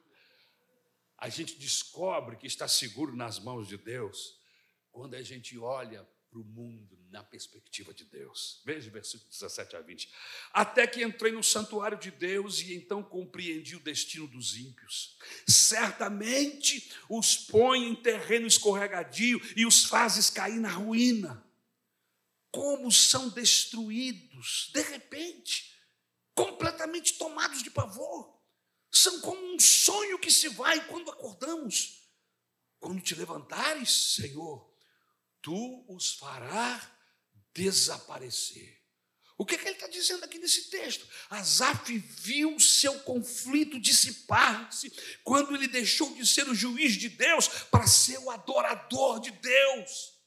A gente descobre que está seguro nas mãos de Deus quando a gente olha para o mundo na perspectiva de Deus. Veja o versículo 17 a 20. Até que entrei no santuário de Deus e então compreendi o destino dos ímpios. Certamente os põe em terreno escorregadio e os fazes cair na ruína. Como são destruídos, de repente, completamente tomados de pavor. São como um sonho que se vai quando acordamos. Quando te levantares, Senhor, tu os farás desaparecer. O que, é que ele está dizendo aqui nesse texto? Asaf viu seu conflito dissipar-se quando ele deixou de ser o juiz de Deus para ser o adorador de Deus.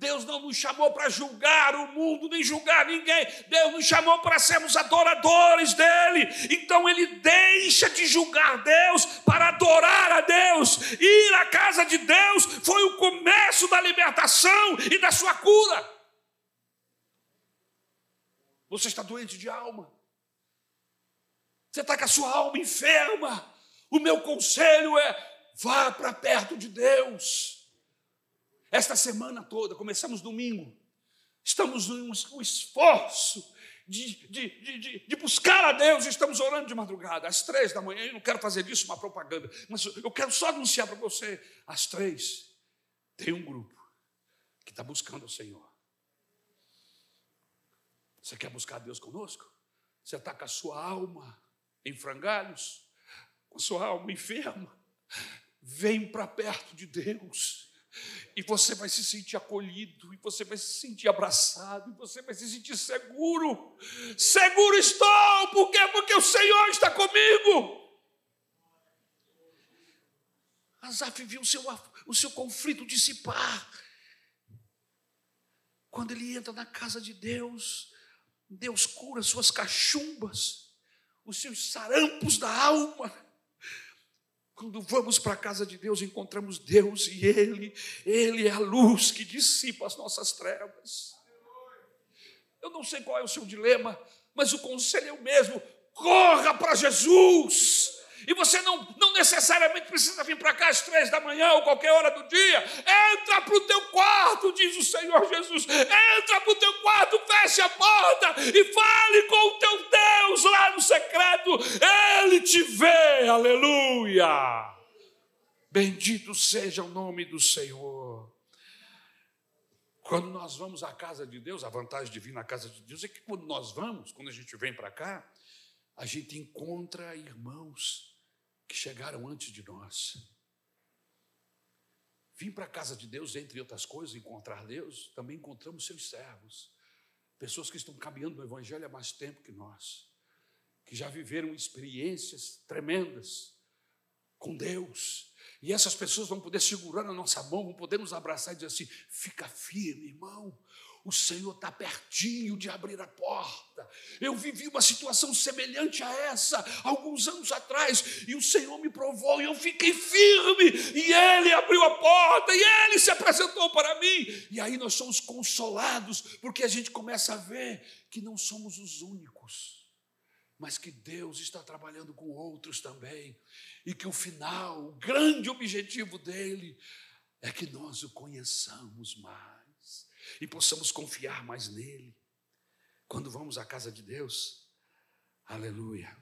Deus não nos chamou para julgar o mundo, nem julgar ninguém. Deus nos chamou para sermos adoradores dele. Então ele deixa de julgar Deus para adorar a Deus. Ir à casa de Deus foi o começo da libertação e da sua cura. Você está doente de alma. Você está com a sua alma enferma. O meu conselho é: vá para perto de Deus. Esta semana toda, começamos domingo, estamos num esforço de, de, de, de, buscar a Deus, estamos orando de madrugada, às três da manhã. Eu não quero fazer disso uma propaganda, mas eu quero só anunciar para você: às três, tem um grupo que está buscando o Senhor. Você quer buscar Deus conosco? Você está com a sua alma em frangalhos, com a sua alma enferma. Vem para perto de Deus. E você vai se sentir acolhido, e você vai se sentir abraçado, e você vai se sentir seguro. Seguro estou, por quê? Porque o Senhor está comigo. Asaf viu o seu, o seu conflito dissipar. Quando ele entra na casa de Deus, Deus cura suas cachumbas, os seus sarampos da alma. Quando vamos para a casa de Deus, encontramos Deus e Ele, Ele é a luz que dissipa as nossas trevas. Eu não sei qual é o seu dilema, mas o conselho é o mesmo: corra para Jesus. E você não, não necessariamente precisa vir para cá às três da manhã ou qualquer hora do dia. Entra para o teu quarto, diz o Senhor Jesus. Entra para o teu quarto, feche a porta e fale com o teu Deus lá no secreto. Ele te vê, aleluia. Bendito seja o nome do Senhor. Quando nós vamos à casa de Deus, a vantagem de vir na casa de Deus é que quando nós vamos, quando a gente vem para cá, a gente encontra irmãos que chegaram antes de nós. Vim para a casa de Deus, entre outras coisas, encontrar Deus, também encontramos seus servos, pessoas que estão caminhando no Evangelho há mais tempo que nós, que já viveram experiências tremendas com Deus, e essas pessoas vão poder segurar na nossa mão, vão poder nos abraçar e dizer assim: fica firme, irmão. O Senhor está pertinho de abrir a porta. Eu vivi uma situação semelhante a essa alguns anos atrás, e o Senhor me provou, e eu fiquei firme, e Ele abriu a porta, e Ele se apresentou para mim. E aí nós somos consolados, porque a gente começa a ver que não somos os únicos mas que Deus está trabalhando com outros também, e que o final, o grande objetivo dele, é que nós o conheçamos mais e possamos confiar mais nele. Quando vamos à casa de Deus, aleluia,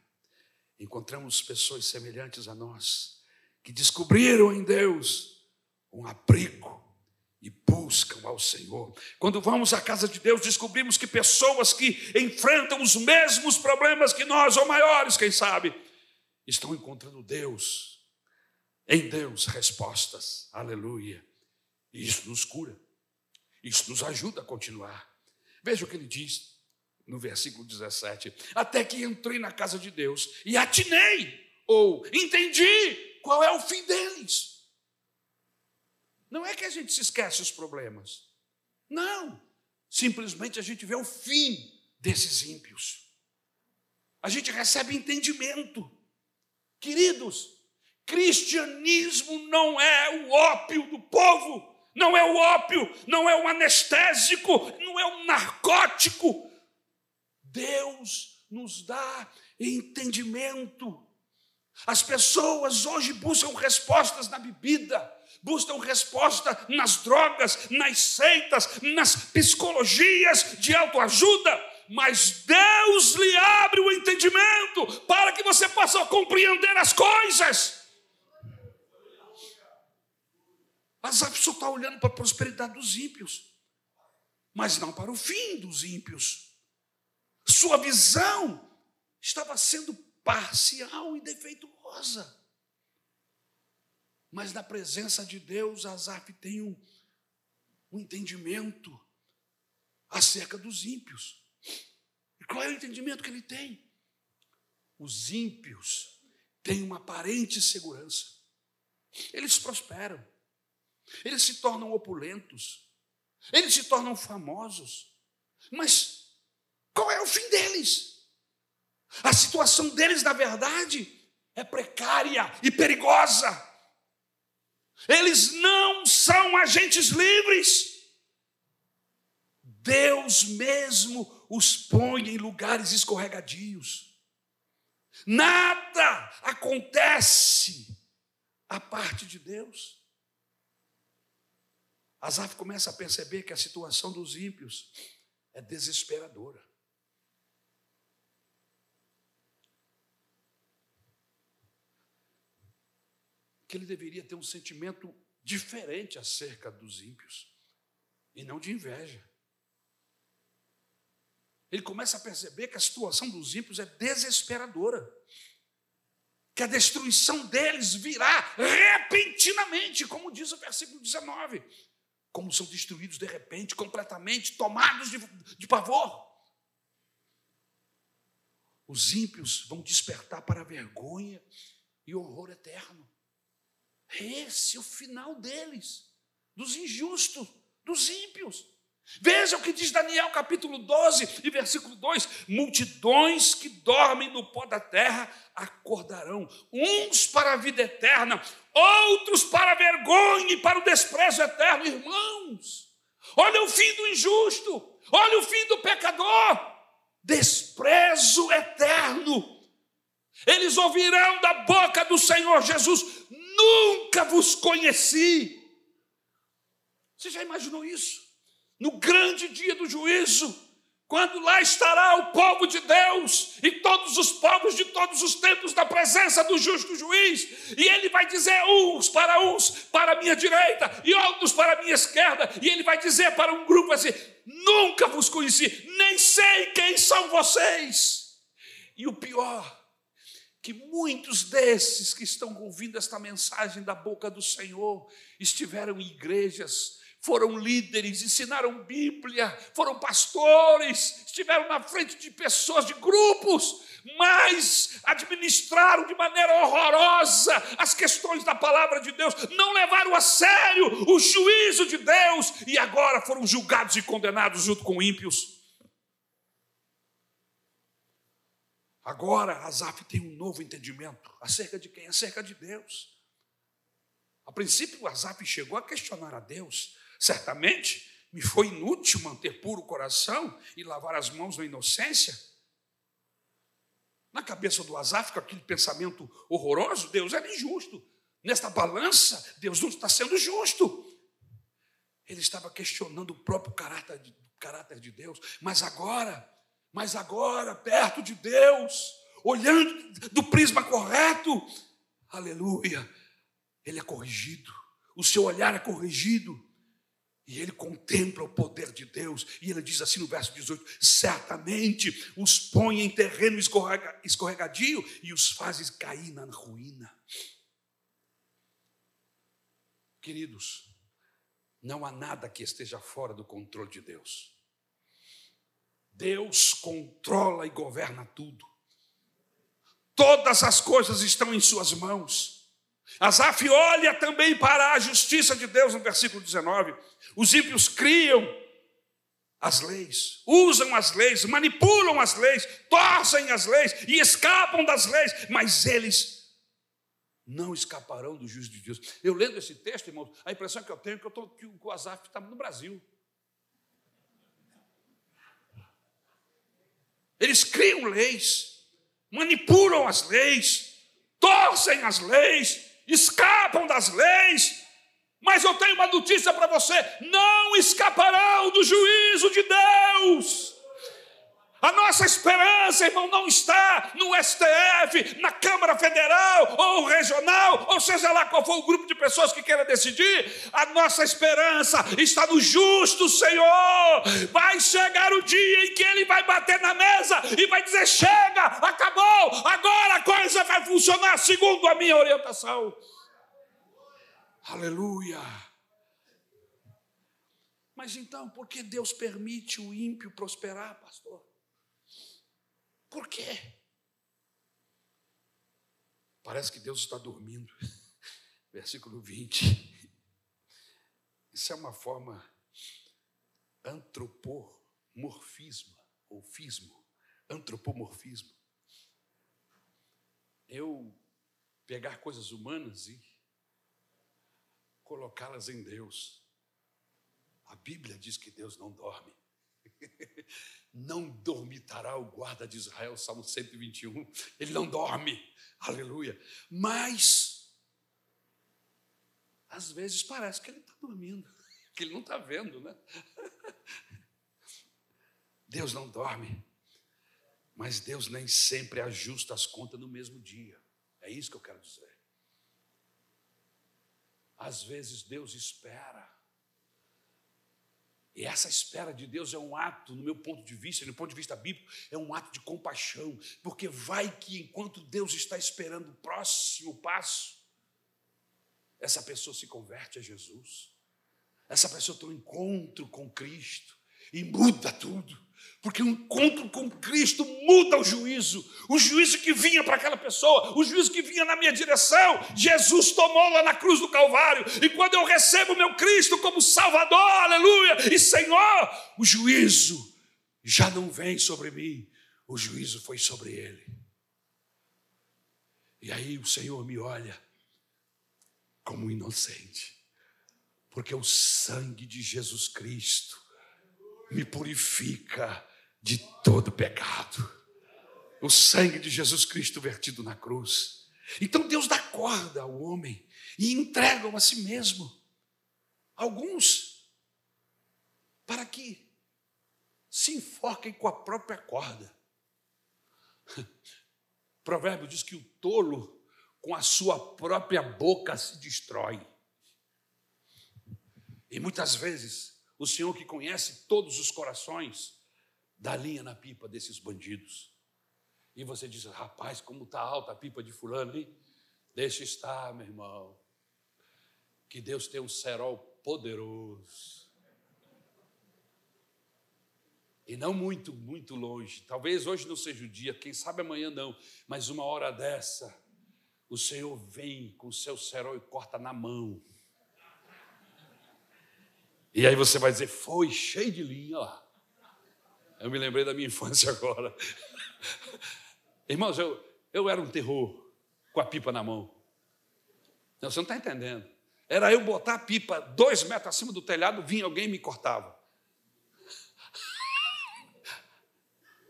encontramos pessoas semelhantes a nós, que descobriram em Deus um abrigo e buscam ao Senhor. Quando vamos à casa de Deus, descobrimos que pessoas que enfrentam os mesmos problemas que nós, ou maiores, quem sabe, estão encontrando Deus, em Deus, respostas. Aleluia. E isso nos cura, isso nos ajuda a continuar. Veja o que ele diz no versículo 17: Até que entrei na casa de Deus e atinei, ou entendi qual é o fim deles. Não é que a gente se esquece os problemas. Não. Simplesmente a gente vê o fim desses ímpios. A gente recebe entendimento. Queridos, cristianismo não é o ópio do povo, não é o ópio, não é o anestésico, não é um narcótico. Deus nos dá entendimento. As pessoas hoje buscam respostas na bebida, buscam resposta nas drogas, nas seitas, nas psicologias de autoajuda, mas Deus lhe abre o entendimento para que você possa compreender as coisas. Asaf só está olhando para a prosperidade dos ímpios, mas não para o fim dos ímpios. Sua visão estava sendo parcial e defeituosa. Mas na presença de Deus, Asaf tem um, um entendimento acerca dos ímpios. E qual é o entendimento que ele tem? Os ímpios têm uma aparente segurança. Eles prosperam. Eles se tornam opulentos. Eles se tornam famosos. Mas qual é o fim deles? A situação deles, na verdade, é precária e perigosa. Eles não são agentes livres. Deus mesmo os põe em lugares escorregadios. Nada acontece a parte de Deus. Asaf começa a perceber que a situação dos ímpios é desesperadora. que ele deveria ter um sentimento diferente acerca dos ímpios, e não de inveja. Ele começa a perceber que a situação dos ímpios é desesperadora, que a destruição deles virá repentinamente, como diz o versículo 19, como são destruídos de repente, completamente, tomados de, de pavor. Os ímpios vão despertar para vergonha e horror eterno. Esse é o final deles, dos injustos, dos ímpios. Veja o que diz Daniel capítulo 12 e versículo 2: multidões que dormem no pó da terra acordarão, uns para a vida eterna, outros para a vergonha e para o desprezo eterno. Irmãos, olha o fim do injusto, olha o fim do pecador, desprezo eterno. Eles ouvirão da boca do Senhor Jesus: nunca vos conheci. Você já imaginou isso? no grande dia do juízo, quando lá estará o povo de Deus e todos os povos de todos os tempos na presença do justo juiz, e ele vai dizer uns para uns para a minha direita e outros para a minha esquerda, e ele vai dizer para um grupo assim: Nunca vos conheci, nem sei quem são vocês. E o pior, que muitos desses que estão ouvindo esta mensagem da boca do Senhor estiveram em igrejas foram líderes, ensinaram Bíblia, foram pastores, estiveram na frente de pessoas, de grupos, mas administraram de maneira horrorosa as questões da palavra de Deus, não levaram a sério o juízo de Deus e agora foram julgados e condenados junto com ímpios. Agora Asaf tem um novo entendimento acerca de quem? Acerca de Deus. A princípio, Asaf chegou a questionar a Deus Certamente me foi inútil manter puro o coração e lavar as mãos na inocência. Na cabeça do Asaf, com aquele pensamento horroroso, Deus era injusto. Nesta balança, Deus não está sendo justo. Ele estava questionando o próprio caráter de, caráter de Deus. Mas agora, mas agora, perto de Deus, olhando do prisma correto, aleluia, ele é corrigido. O seu olhar é corrigido. E ele contempla o poder de Deus, e ele diz assim no verso 18: certamente os põe em terreno escorrega, escorregadio e os fazes cair na ruína. Queridos, não há nada que esteja fora do controle de Deus. Deus controla e governa tudo. Todas as coisas estão em Suas mãos. Asaf olha também para a justiça de Deus no versículo 19. Os ímpios criam as leis, usam as leis, manipulam as leis, torcem as leis e escapam das leis, mas eles não escaparão do juízo de Deus. Eu lendo esse texto, irmão, a impressão que eu tenho é que, eu tô, que o Asaf está no Brasil. Eles criam leis, manipulam as leis, torcem as leis, escapam das leis, mas eu tenho uma notícia para você: não escaparão do juízo de Deus. A nossa esperança, irmão, não está no STF, na Câmara Federal ou regional, ou seja lá qual for o grupo de pessoas que queira decidir. A nossa esperança está no justo Senhor. Vai chegar o dia em que ele vai bater na mesa e vai dizer: chega, acabou, agora a coisa vai funcionar segundo a minha orientação. Aleluia. Mas então, por que Deus permite o ímpio prosperar, pastor? Por quê? Parece que Deus está dormindo. Versículo 20. Isso é uma forma antropomorfismo, ou fismo, antropomorfismo. Eu pegar coisas humanas e colocá-las em Deus. A Bíblia diz que Deus não dorme. Não dormitará o guarda de Israel, Salmo 121. Ele não dorme, aleluia. Mas, às vezes parece que ele está dormindo, que ele não está vendo, né? Deus não dorme, mas Deus nem sempre ajusta as contas no mesmo dia. É isso que eu quero dizer. Às vezes Deus espera e essa espera de Deus é um ato, no meu ponto de vista, no ponto de vista bíblico, é um ato de compaixão, porque vai que enquanto Deus está esperando o próximo passo, essa pessoa se converte a Jesus, essa pessoa tem um encontro com Cristo e muda tudo. Porque o encontro com Cristo muda o juízo. O juízo que vinha para aquela pessoa, o juízo que vinha na minha direção, Jesus tomou lá na cruz do Calvário. E quando eu recebo meu Cristo como Salvador, aleluia, e Senhor, o juízo já não vem sobre mim, o juízo foi sobre ele. E aí o Senhor me olha como inocente, porque o sangue de Jesus Cristo me purifica de todo pecado. O sangue de Jesus Cristo vertido na cruz. Então Deus dá corda ao homem e entrega-o a si mesmo. Alguns, para que se enfoquem com a própria corda. O provérbio diz que o tolo, com a sua própria boca, se destrói. E muitas vezes o Senhor que conhece todos os corações, dá linha na pipa desses bandidos. E você diz, rapaz, como está alta a pipa de fulano, hein? Deixa estar, meu irmão. Que Deus tem um cerol poderoso. E não muito, muito longe. Talvez hoje não seja o dia, quem sabe amanhã não. Mas uma hora dessa, o Senhor vem com o seu cerol e corta na mão. E aí você vai dizer, foi cheio de linha lá. Eu me lembrei da minha infância agora. Irmãos, eu, eu era um terror com a pipa na mão. Não, você não está entendendo. Era eu botar a pipa dois metros acima do telhado, vinha alguém e me cortava.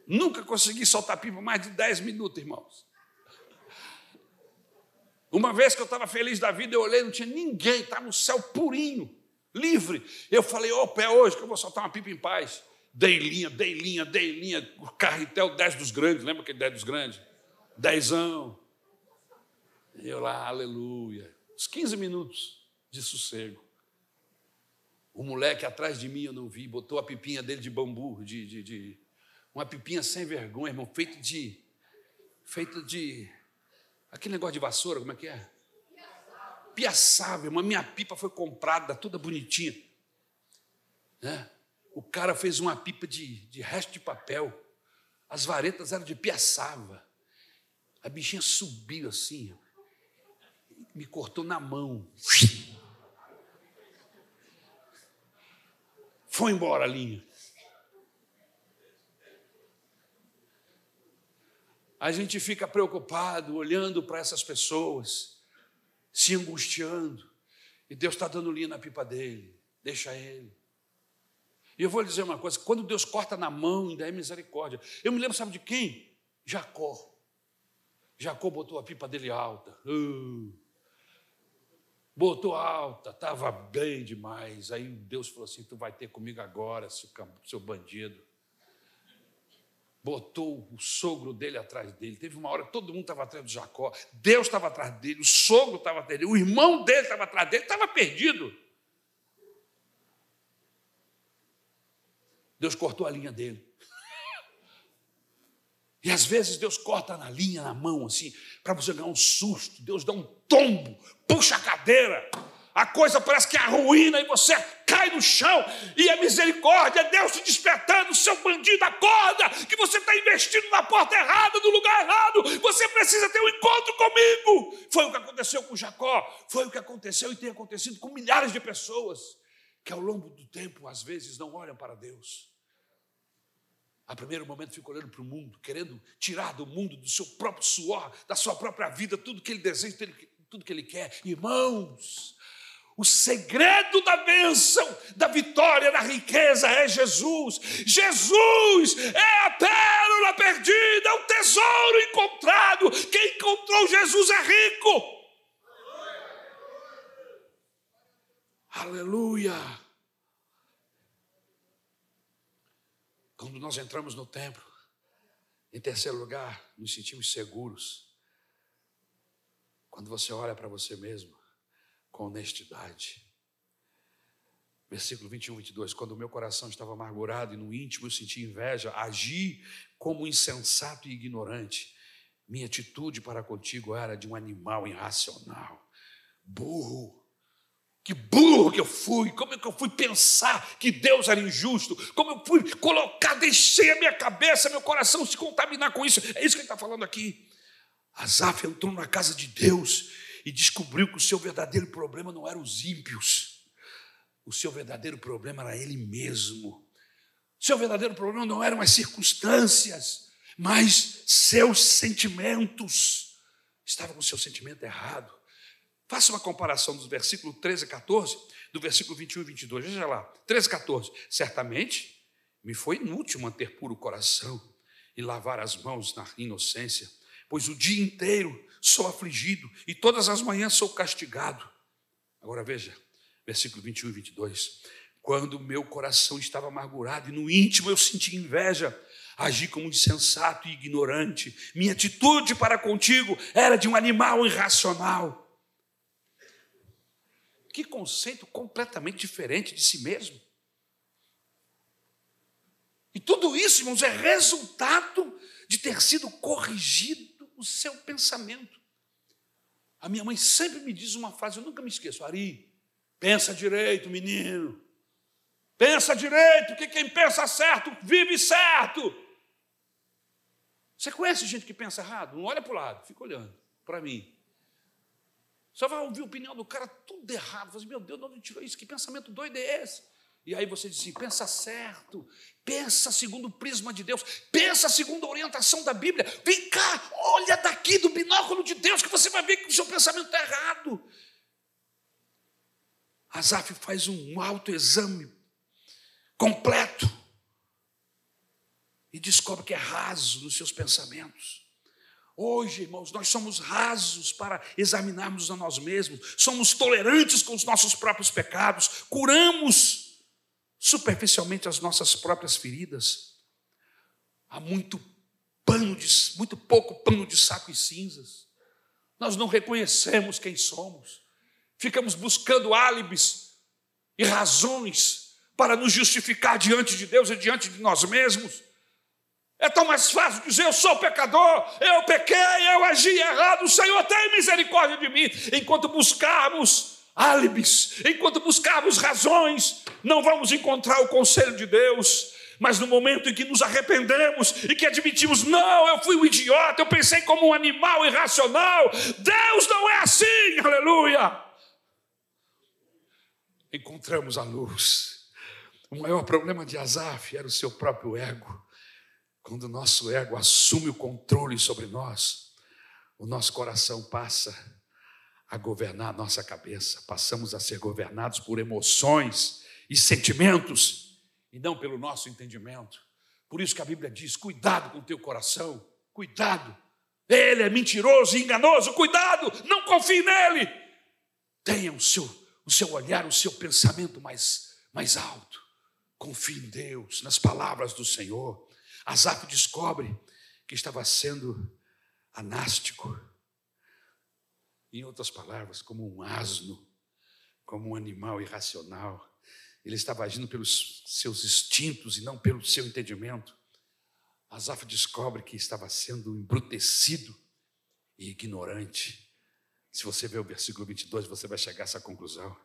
Nunca consegui soltar a pipa mais de dez minutos, irmãos. Uma vez que eu estava feliz da vida, eu olhei, não tinha ninguém, estava no céu purinho livre. Eu falei, ô, pé hoje que eu vou soltar uma pipa em paz. Dei linha, dei linha, dei linha. Carretel 10 dos grandes, lembra aquele 10 dos grandes? Dezão. E eu lá, aleluia. Uns 15 minutos de sossego. O moleque atrás de mim eu não vi, botou a pipinha dele de bambu, de, de, de uma pipinha sem vergonha, irmão, feito de. Feito de. Aquele negócio de vassoura, como é que é? Piaçável, uma minha pipa foi comprada, toda bonitinha. Né? O cara fez uma pipa de, de resto de papel. As varetas eram de piaçava. A bichinha subiu assim, me cortou na mão. Foi embora a linha. A gente fica preocupado olhando para essas pessoas se angustiando. E Deus está dando linha na pipa dele. Deixa ele. E eu vou lhe dizer uma coisa: quando Deus corta na mão, ainda é misericórdia. Eu me lembro, sabe de quem? Jacó. Jacó botou a pipa dele alta. Uh, botou alta, estava bem demais. Aí Deus falou assim: Tu vai ter comigo agora, seu, seu bandido botou o sogro dele atrás dele. Teve uma hora que todo mundo estava atrás do Jacó, Deus estava atrás dele, o sogro estava atrás dele, o irmão dele estava atrás dele, estava perdido. Deus cortou a linha dele. E às vezes Deus corta na linha, na mão, assim, para você ganhar um susto. Deus dá um tombo, puxa a cadeira, a coisa parece que é arruína e você cai no chão, e a misericórdia, Deus te despertando, seu bandido, acorda, que você está investindo na porta errada, no lugar errado, você precisa ter um encontro comigo. Foi o que aconteceu com Jacó, foi o que aconteceu e tem acontecido com milhares de pessoas que ao longo do tempo, às vezes, não olham para Deus. A primeiro momento fica olhando para o mundo, querendo tirar do mundo, do seu próprio suor, da sua própria vida, tudo que ele deseja, tudo que ele quer. Irmãos, o segredo da bênção, da vitória, da riqueza é Jesus. Jesus é a pérola perdida, é o tesouro encontrado. Quem encontrou Jesus é rico. Aleluia. Quando nós entramos no templo, em terceiro lugar, nos sentimos seguros. Quando você olha para você mesmo, com honestidade. Versículo 21, 22. Quando o meu coração estava amargurado e no íntimo eu senti inveja, agi como insensato e ignorante. Minha atitude para contigo era de um animal irracional, burro, Que burro que eu fui, como é que eu fui pensar que Deus era injusto, como eu fui colocar, deixei a minha cabeça, meu coração se contaminar com isso. É isso que ele está falando aqui. Asaf entrou na casa de Deus e descobriu que o seu verdadeiro problema não eram os ímpios, o seu verdadeiro problema era ele mesmo. O seu verdadeiro problema não eram as circunstâncias, mas seus sentimentos. Estava com o seu sentimento errado. Faça uma comparação dos versículos 13 e 14, do versículo 21 e 22. Veja lá, 13 e 14. Certamente me foi inútil manter puro coração e lavar as mãos na inocência, pois o dia inteiro sou afligido e todas as manhãs sou castigado. Agora veja, versículo 21 e 22. Quando meu coração estava amargurado e no íntimo eu senti inveja, agi como insensato e ignorante. Minha atitude para contigo era de um animal irracional. Que conceito completamente diferente de si mesmo. E tudo isso, irmãos, é resultado de ter sido corrigido o seu pensamento. A minha mãe sempre me diz uma frase, eu nunca me esqueço: Ari, pensa direito, menino. Pensa direito, que quem pensa certo vive certo. Você conhece gente que pensa errado? Não olha para o lado, fica olhando para mim. Você vai ouvir a opinião do cara tudo errado. Você, assim, meu Deus, de onde tirou isso? Que pensamento doido é esse? E aí você diz assim: pensa certo, pensa segundo o prisma de Deus, pensa segundo a orientação da Bíblia. Vem cá, olha daqui do binóculo de Deus, que você vai ver que o seu pensamento está errado. Asaf faz um autoexame completo e descobre que é raso nos seus pensamentos. Hoje, irmãos, nós somos rasos para examinarmos a nós mesmos, somos tolerantes com os nossos próprios pecados, curamos superficialmente as nossas próprias feridas. Há muito pano de, muito pouco pano de saco e cinzas. Nós não reconhecemos quem somos. Ficamos buscando álibis e razões para nos justificar diante de Deus e diante de nós mesmos. É tão mais fácil dizer: eu sou pecador, eu pequei, eu agi errado, o Senhor tem misericórdia de mim. Enquanto buscarmos álibis, enquanto buscarmos razões, não vamos encontrar o conselho de Deus. Mas no momento em que nos arrependemos e que admitimos, não, eu fui um idiota, eu pensei como um animal irracional, Deus não é assim, aleluia. Encontramos a luz. O maior problema de Asaf era o seu próprio ego. Quando o nosso ego assume o controle sobre nós, o nosso coração passa a governar a nossa cabeça, passamos a ser governados por emoções e sentimentos e não pelo nosso entendimento. Por isso que a Bíblia diz: cuidado com o teu coração, cuidado. Ele é mentiroso e enganoso, cuidado, não confie nele. Tenha o seu, o seu olhar, o seu pensamento mais, mais alto. Confie em Deus, nas palavras do Senhor. Asaf descobre que estava sendo anástico. Em outras palavras, como um asno, como um animal irracional. Ele estava agindo pelos seus instintos e não pelo seu entendimento. Asaf descobre que estava sendo embrutecido e ignorante. Se você ver o versículo 22, você vai chegar a essa conclusão.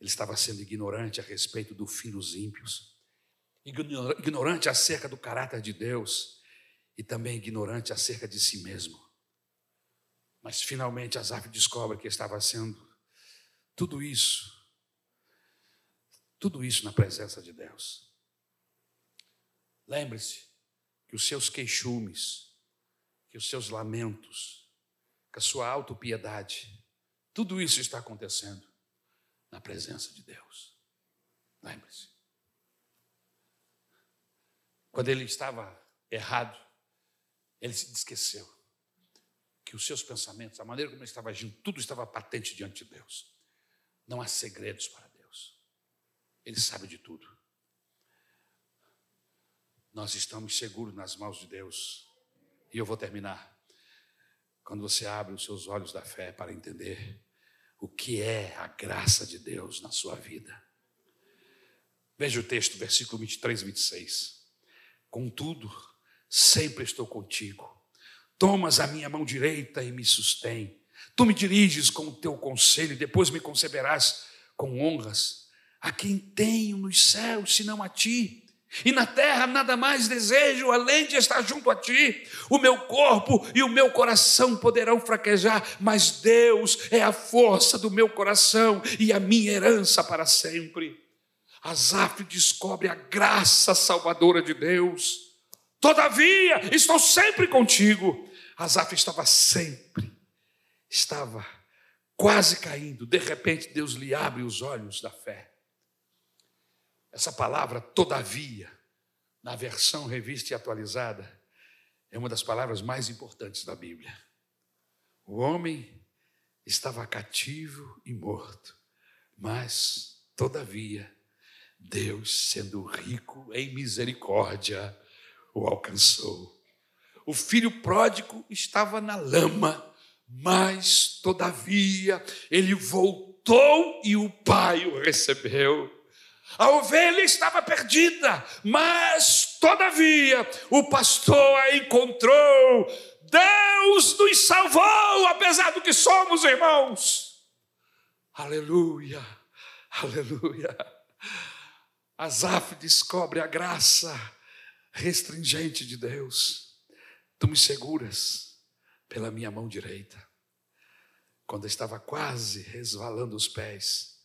Ele estava sendo ignorante a respeito do fim dos ímpios ignorante acerca do caráter de Deus e também ignorante acerca de si mesmo. Mas finalmente Asaf descobre que estava sendo tudo isso, tudo isso na presença de Deus. Lembre-se que os seus queixumes, que os seus lamentos, que a sua autopiedade, tudo isso está acontecendo na presença de Deus. Lembre-se. Quando ele estava errado, ele se esqueceu que os seus pensamentos, a maneira como ele estava agindo, tudo estava patente diante de Deus. Não há segredos para Deus. Ele sabe de tudo. Nós estamos seguros nas mãos de Deus. E eu vou terminar. Quando você abre os seus olhos da fé para entender o que é a graça de Deus na sua vida. Veja o texto, versículo 23 e 26. Contudo, sempre estou contigo. Tomas a minha mão direita e me sustém. Tu me diriges com o teu conselho e depois me conceberás com honras a quem tenho nos céus, senão a ti. E na terra nada mais desejo além de estar junto a ti. O meu corpo e o meu coração poderão fraquejar, mas Deus é a força do meu coração e a minha herança para sempre. Asaf descobre a graça salvadora de Deus. Todavia, estou sempre contigo. Asaf estava sempre, estava quase caindo. De repente, Deus lhe abre os olhos da fé. Essa palavra, todavia, na versão revista e atualizada, é uma das palavras mais importantes da Bíblia. O homem estava cativo e morto, mas, todavia, Deus, sendo rico em misericórdia, o alcançou. O filho pródigo estava na lama, mas, todavia, ele voltou e o pai o recebeu. A ovelha estava perdida, mas, todavia, o pastor a encontrou. Deus nos salvou, apesar do que somos, irmãos. Aleluia, aleluia. Asaf descobre a graça restringente de Deus. Tu me seguras pela minha mão direita. Quando estava quase resvalando os pés,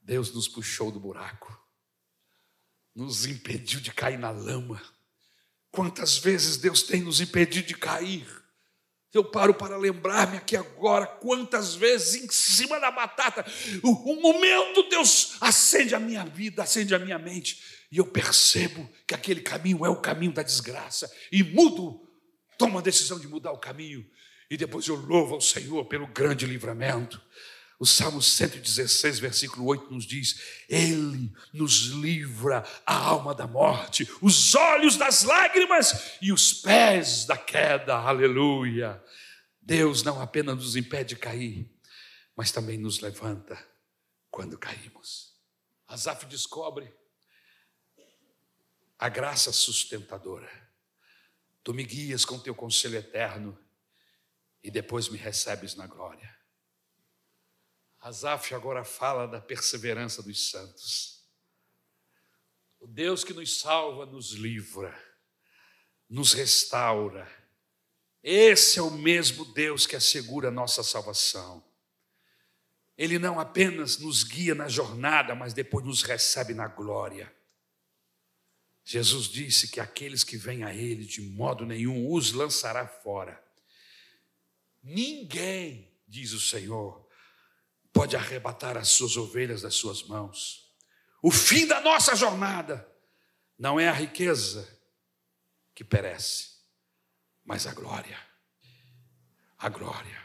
Deus nos puxou do buraco, nos impediu de cair na lama. Quantas vezes Deus tem nos impedido de cair? Eu paro para lembrar-me aqui agora, quantas vezes em cima da batata, um momento Deus acende a minha vida, acende a minha mente, e eu percebo que aquele caminho é o caminho da desgraça, e mudo, tomo a decisão de mudar o caminho, e depois eu louvo ao Senhor pelo grande livramento. O Salmo 116, versículo 8 nos diz: Ele nos livra a alma da morte, os olhos das lágrimas e os pés da queda. Aleluia. Deus não apenas nos impede de cair, mas também nos levanta quando caímos. Asaf descobre a graça sustentadora. Tu me guias com teu conselho eterno e depois me recebes na glória. Asaf agora fala da perseverança dos santos. O Deus que nos salva, nos livra, nos restaura. Esse é o mesmo Deus que assegura a nossa salvação. Ele não apenas nos guia na jornada, mas depois nos recebe na glória. Jesus disse que aqueles que vêm a Ele, de modo nenhum os lançará fora. Ninguém, diz o Senhor, pode arrebatar as suas ovelhas das suas mãos. O fim da nossa jornada não é a riqueza que perece, mas a glória. A glória.